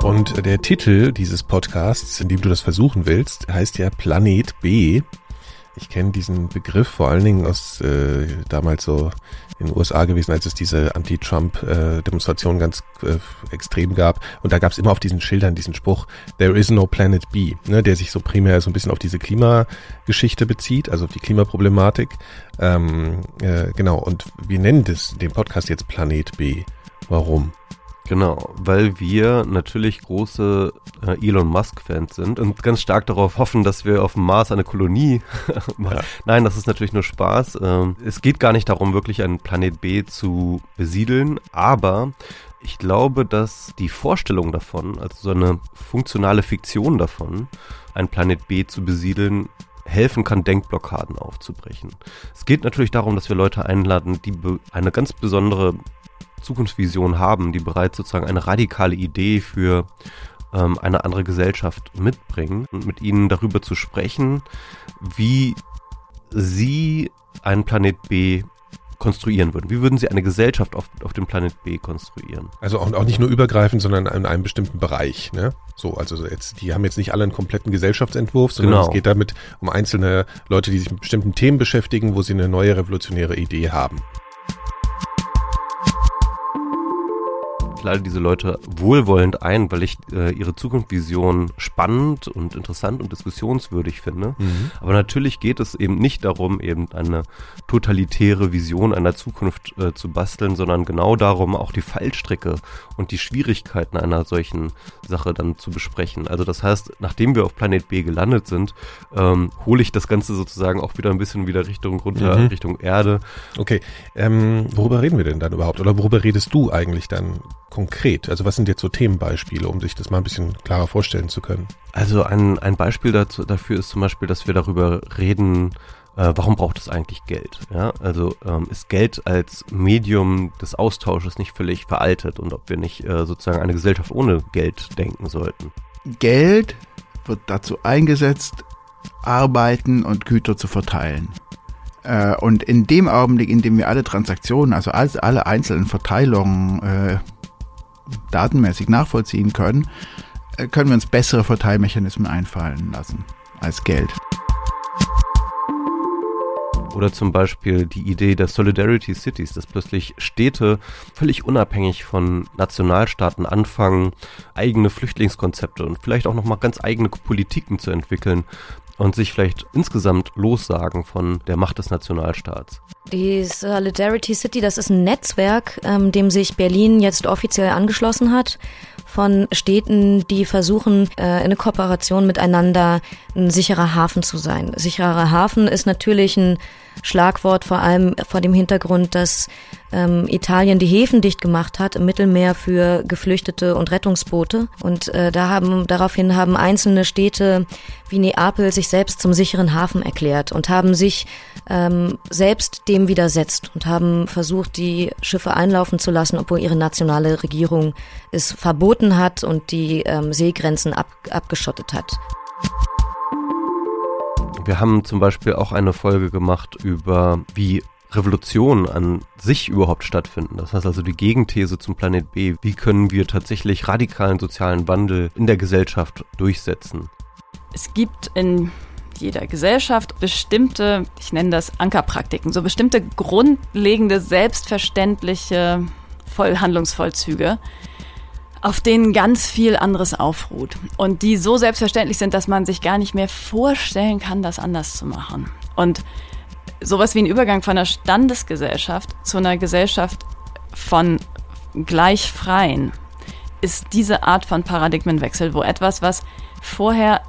Und der Titel dieses Podcasts, in dem du das versuchen willst, heißt ja Planet B. Ich kenne diesen Begriff vor allen Dingen aus äh, damals so in den USA gewesen, als es diese Anti-Trump-Demonstration äh, ganz äh, extrem gab. Und da gab es immer auf diesen Schildern diesen Spruch, There is no Planet B, ne, der sich so primär so ein bisschen auf diese Klimageschichte bezieht, also auf die Klimaproblematik. Ähm, äh, genau, und wir nennen das, den Podcast jetzt Planet B. Warum? Genau, weil wir natürlich große äh, Elon Musk-Fans sind und ganz stark darauf hoffen, dass wir auf dem Mars eine Kolonie [laughs] machen. Ja. Nein, das ist natürlich nur Spaß. Ähm, es geht gar nicht darum, wirklich einen Planet B zu besiedeln, aber ich glaube, dass die Vorstellung davon, also so eine funktionale Fiktion davon, einen Planet B zu besiedeln, helfen kann, Denkblockaden aufzubrechen. Es geht natürlich darum, dass wir Leute einladen, die eine ganz besondere Zukunftsvision haben, die bereits sozusagen eine radikale Idee für ähm, eine andere Gesellschaft mitbringen und mit ihnen darüber zu sprechen, wie sie einen Planet B konstruieren würden. Wie würden Sie eine Gesellschaft auf, auf dem Planet B konstruieren? Also auch, auch nicht nur übergreifend, sondern in einem bestimmten Bereich. Ne? So, also jetzt, die haben jetzt nicht alle einen kompletten Gesellschaftsentwurf, sondern Genau. es geht damit um einzelne Leute, die sich mit bestimmten Themen beschäftigen, wo sie eine neue revolutionäre Idee haben. Lade diese Leute wohlwollend ein, weil ich äh, ihre Zukunftsvision spannend und interessant und diskussionswürdig finde. Aber natürlich geht es eben nicht darum, eben eine totalitäre Vision einer Zukunft äh, zu basteln, sondern genau darum, auch die Fallstricke und die Schwierigkeiten einer solchen Sache dann zu besprechen. Also das heißt, nachdem wir auf Planet B gelandet sind, ähm, hole ich das Ganze sozusagen auch wieder ein bisschen wieder Richtung runter, Mhm. Richtung Erde. Okay, ähm, worüber reden wir denn dann überhaupt? Oder worüber redest du eigentlich dann konkret? Also was sind jetzt so Themenbeispiele, um sich das mal ein bisschen klarer vorstellen zu können? Also ein, ein Beispiel dazu, dafür ist zum Beispiel, dass wir darüber reden, äh, warum braucht es eigentlich Geld? Ja? Also ähm, ist Geld als Medium des Austausches nicht völlig veraltet und ob wir nicht äh, sozusagen eine Gesellschaft ohne Geld denken sollten? Geld wird dazu eingesetzt, Arbeiten und Güter zu verteilen. Äh, Und in dem Augenblick, in dem wir alle Transaktionen, also alle einzelnen Verteilungen äh, datenmäßig nachvollziehen können, äh, können wir uns bessere Verteilmechanismen einfallen lassen als Geld. Oder zum Beispiel die Idee der Solidarity Cities, dass plötzlich Städte völlig unabhängig von Nationalstaaten anfangen, eigene Flüchtlingskonzepte und vielleicht auch nochmal ganz eigene Politiken zu entwickeln und sich vielleicht insgesamt lossagen von der Macht des Nationalstaats. Die Solidarity City, das ist ein Netzwerk, ähm, dem sich Berlin jetzt offiziell angeschlossen hat von Städten, die versuchen, äh, in Kooperation miteinander ein sicherer Hafen zu sein. Sicherer Hafen ist natürlich ein Schlagwort, vor allem vor dem Hintergrund, dass ähm, Italien die Häfen dicht gemacht hat im Mittelmeer für Geflüchtete und Rettungsboote. Und äh, da haben, daraufhin haben einzelne Städte wie Neapel sich selbst zum sicheren Hafen erklärt und haben sich ähm, selbst dem widersetzt und haben versucht, die Schiffe einlaufen zu lassen, obwohl ihre nationale Regierung es verboten hat und die ähm, Seegrenzen ab, abgeschottet hat. Wir haben zum Beispiel auch eine Folge gemacht über, wie Revolutionen an sich überhaupt stattfinden. Das heißt also die Gegenthese zum Planet B. Wie können wir tatsächlich radikalen sozialen Wandel in der Gesellschaft durchsetzen? es gibt in jeder Gesellschaft bestimmte, ich nenne das Ankerpraktiken, so bestimmte grundlegende, selbstverständliche Vollhandlungsvollzüge, auf denen ganz viel anderes aufruht. Und die so selbstverständlich sind, dass man sich gar nicht mehr vorstellen kann, das anders zu machen. Und sowas wie ein Übergang von einer Standesgesellschaft zu einer Gesellschaft von Gleichfreien ist diese Art von Paradigmenwechsel, wo etwas, was vorher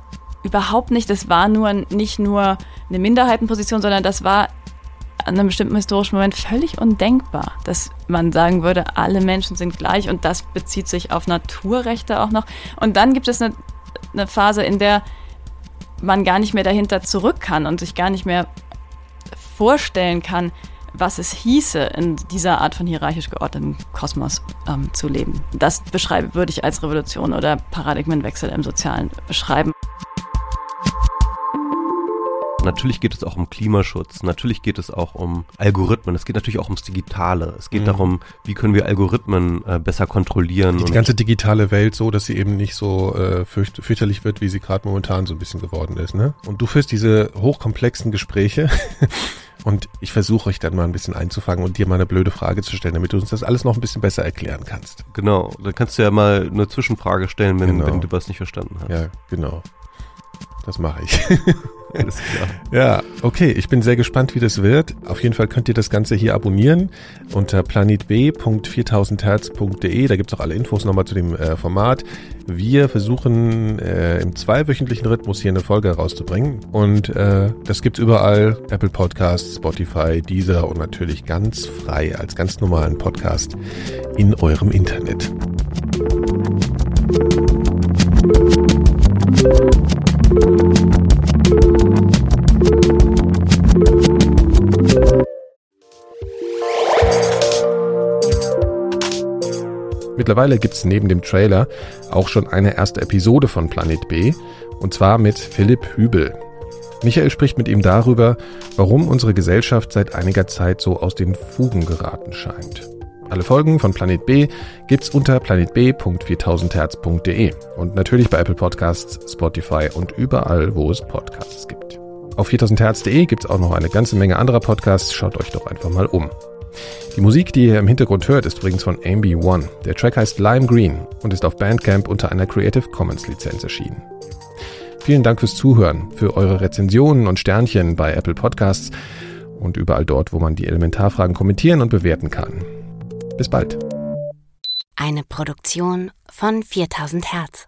überhaupt nicht, das war nur nicht nur eine Minderheitenposition, sondern das war an einem bestimmten historischen Moment völlig undenkbar, dass man sagen würde, alle Menschen sind gleich und das bezieht sich auf Naturrechte auch noch. Und dann gibt es eine, eine Phase, in der man gar nicht mehr dahinter zurück kann und sich gar nicht mehr vorstellen kann, was es hieße, in dieser Art von hierarchisch geordnetem Kosmos ähm, zu leben. Das beschreibe, würde ich als Revolution oder Paradigmenwechsel im Sozialen beschreiben. Natürlich geht es auch um Klimaschutz, natürlich geht es auch um Algorithmen, es geht natürlich auch ums Digitale. Es geht Mhm. darum, wie können wir Algorithmen äh, besser kontrollieren. Die ganze digitale Welt so, dass sie eben nicht so äh, fürcht, fürchterlich wird, wie sie gerade momentan so ein bisschen geworden ist. Ne? Und du führst diese hochkomplexen Gespräche [laughs] und ich versuche euch dann mal ein bisschen einzufangen und dir mal eine blöde Frage zu stellen, damit du uns das alles noch ein bisschen besser erklären kannst. Genau, dann kannst du ja mal eine Zwischenfrage stellen, wenn, Genau. wenn du was nicht verstanden hast. Ja, genau. Das mache ich. [laughs] Alles klar. [laughs] Ja, okay, ich bin sehr gespannt, wie das wird. Auf jeden Fall könnt ihr das Ganze hier abonnieren unter planetb.4000herz.de. Da gibt's auch alle Infos nochmal zu dem äh, Format. Wir versuchen äh, im zweiwöchentlichen Rhythmus hier eine Folge herauszubringen. Und äh, das gibt's überall. Apple Podcasts, Spotify, Deezer und natürlich ganz frei als ganz normalen Podcast in eurem Internet. Mittlerweile gibt es neben dem Trailer auch schon eine erste Episode von Planet B, und zwar mit Philipp Hübel. Michael spricht mit ihm darüber, warum unsere Gesellschaft seit einiger Zeit so aus den Fugen geraten scheint. Alle Folgen von Planet B gibt's unter planetb.4000herz.de und natürlich bei Apple Podcasts, Spotify und überall, wo es Podcasts gibt. Auf 4000herz.de gibt's auch noch eine ganze Menge anderer Podcasts, schaut euch doch einfach mal um. Die Musik, die ihr im Hintergrund hört, ist übrigens von Ambi One. Der Track heißt Lime Green und ist auf Bandcamp unter einer Creative Commons Lizenz erschienen. Vielen Dank fürs Zuhören, für eure Rezensionen und Sternchen bei Apple Podcasts und überall dort, wo man die Elementarfragen kommentieren und bewerten kann. Bis bald. Eine Produktion von 4000 Hertz.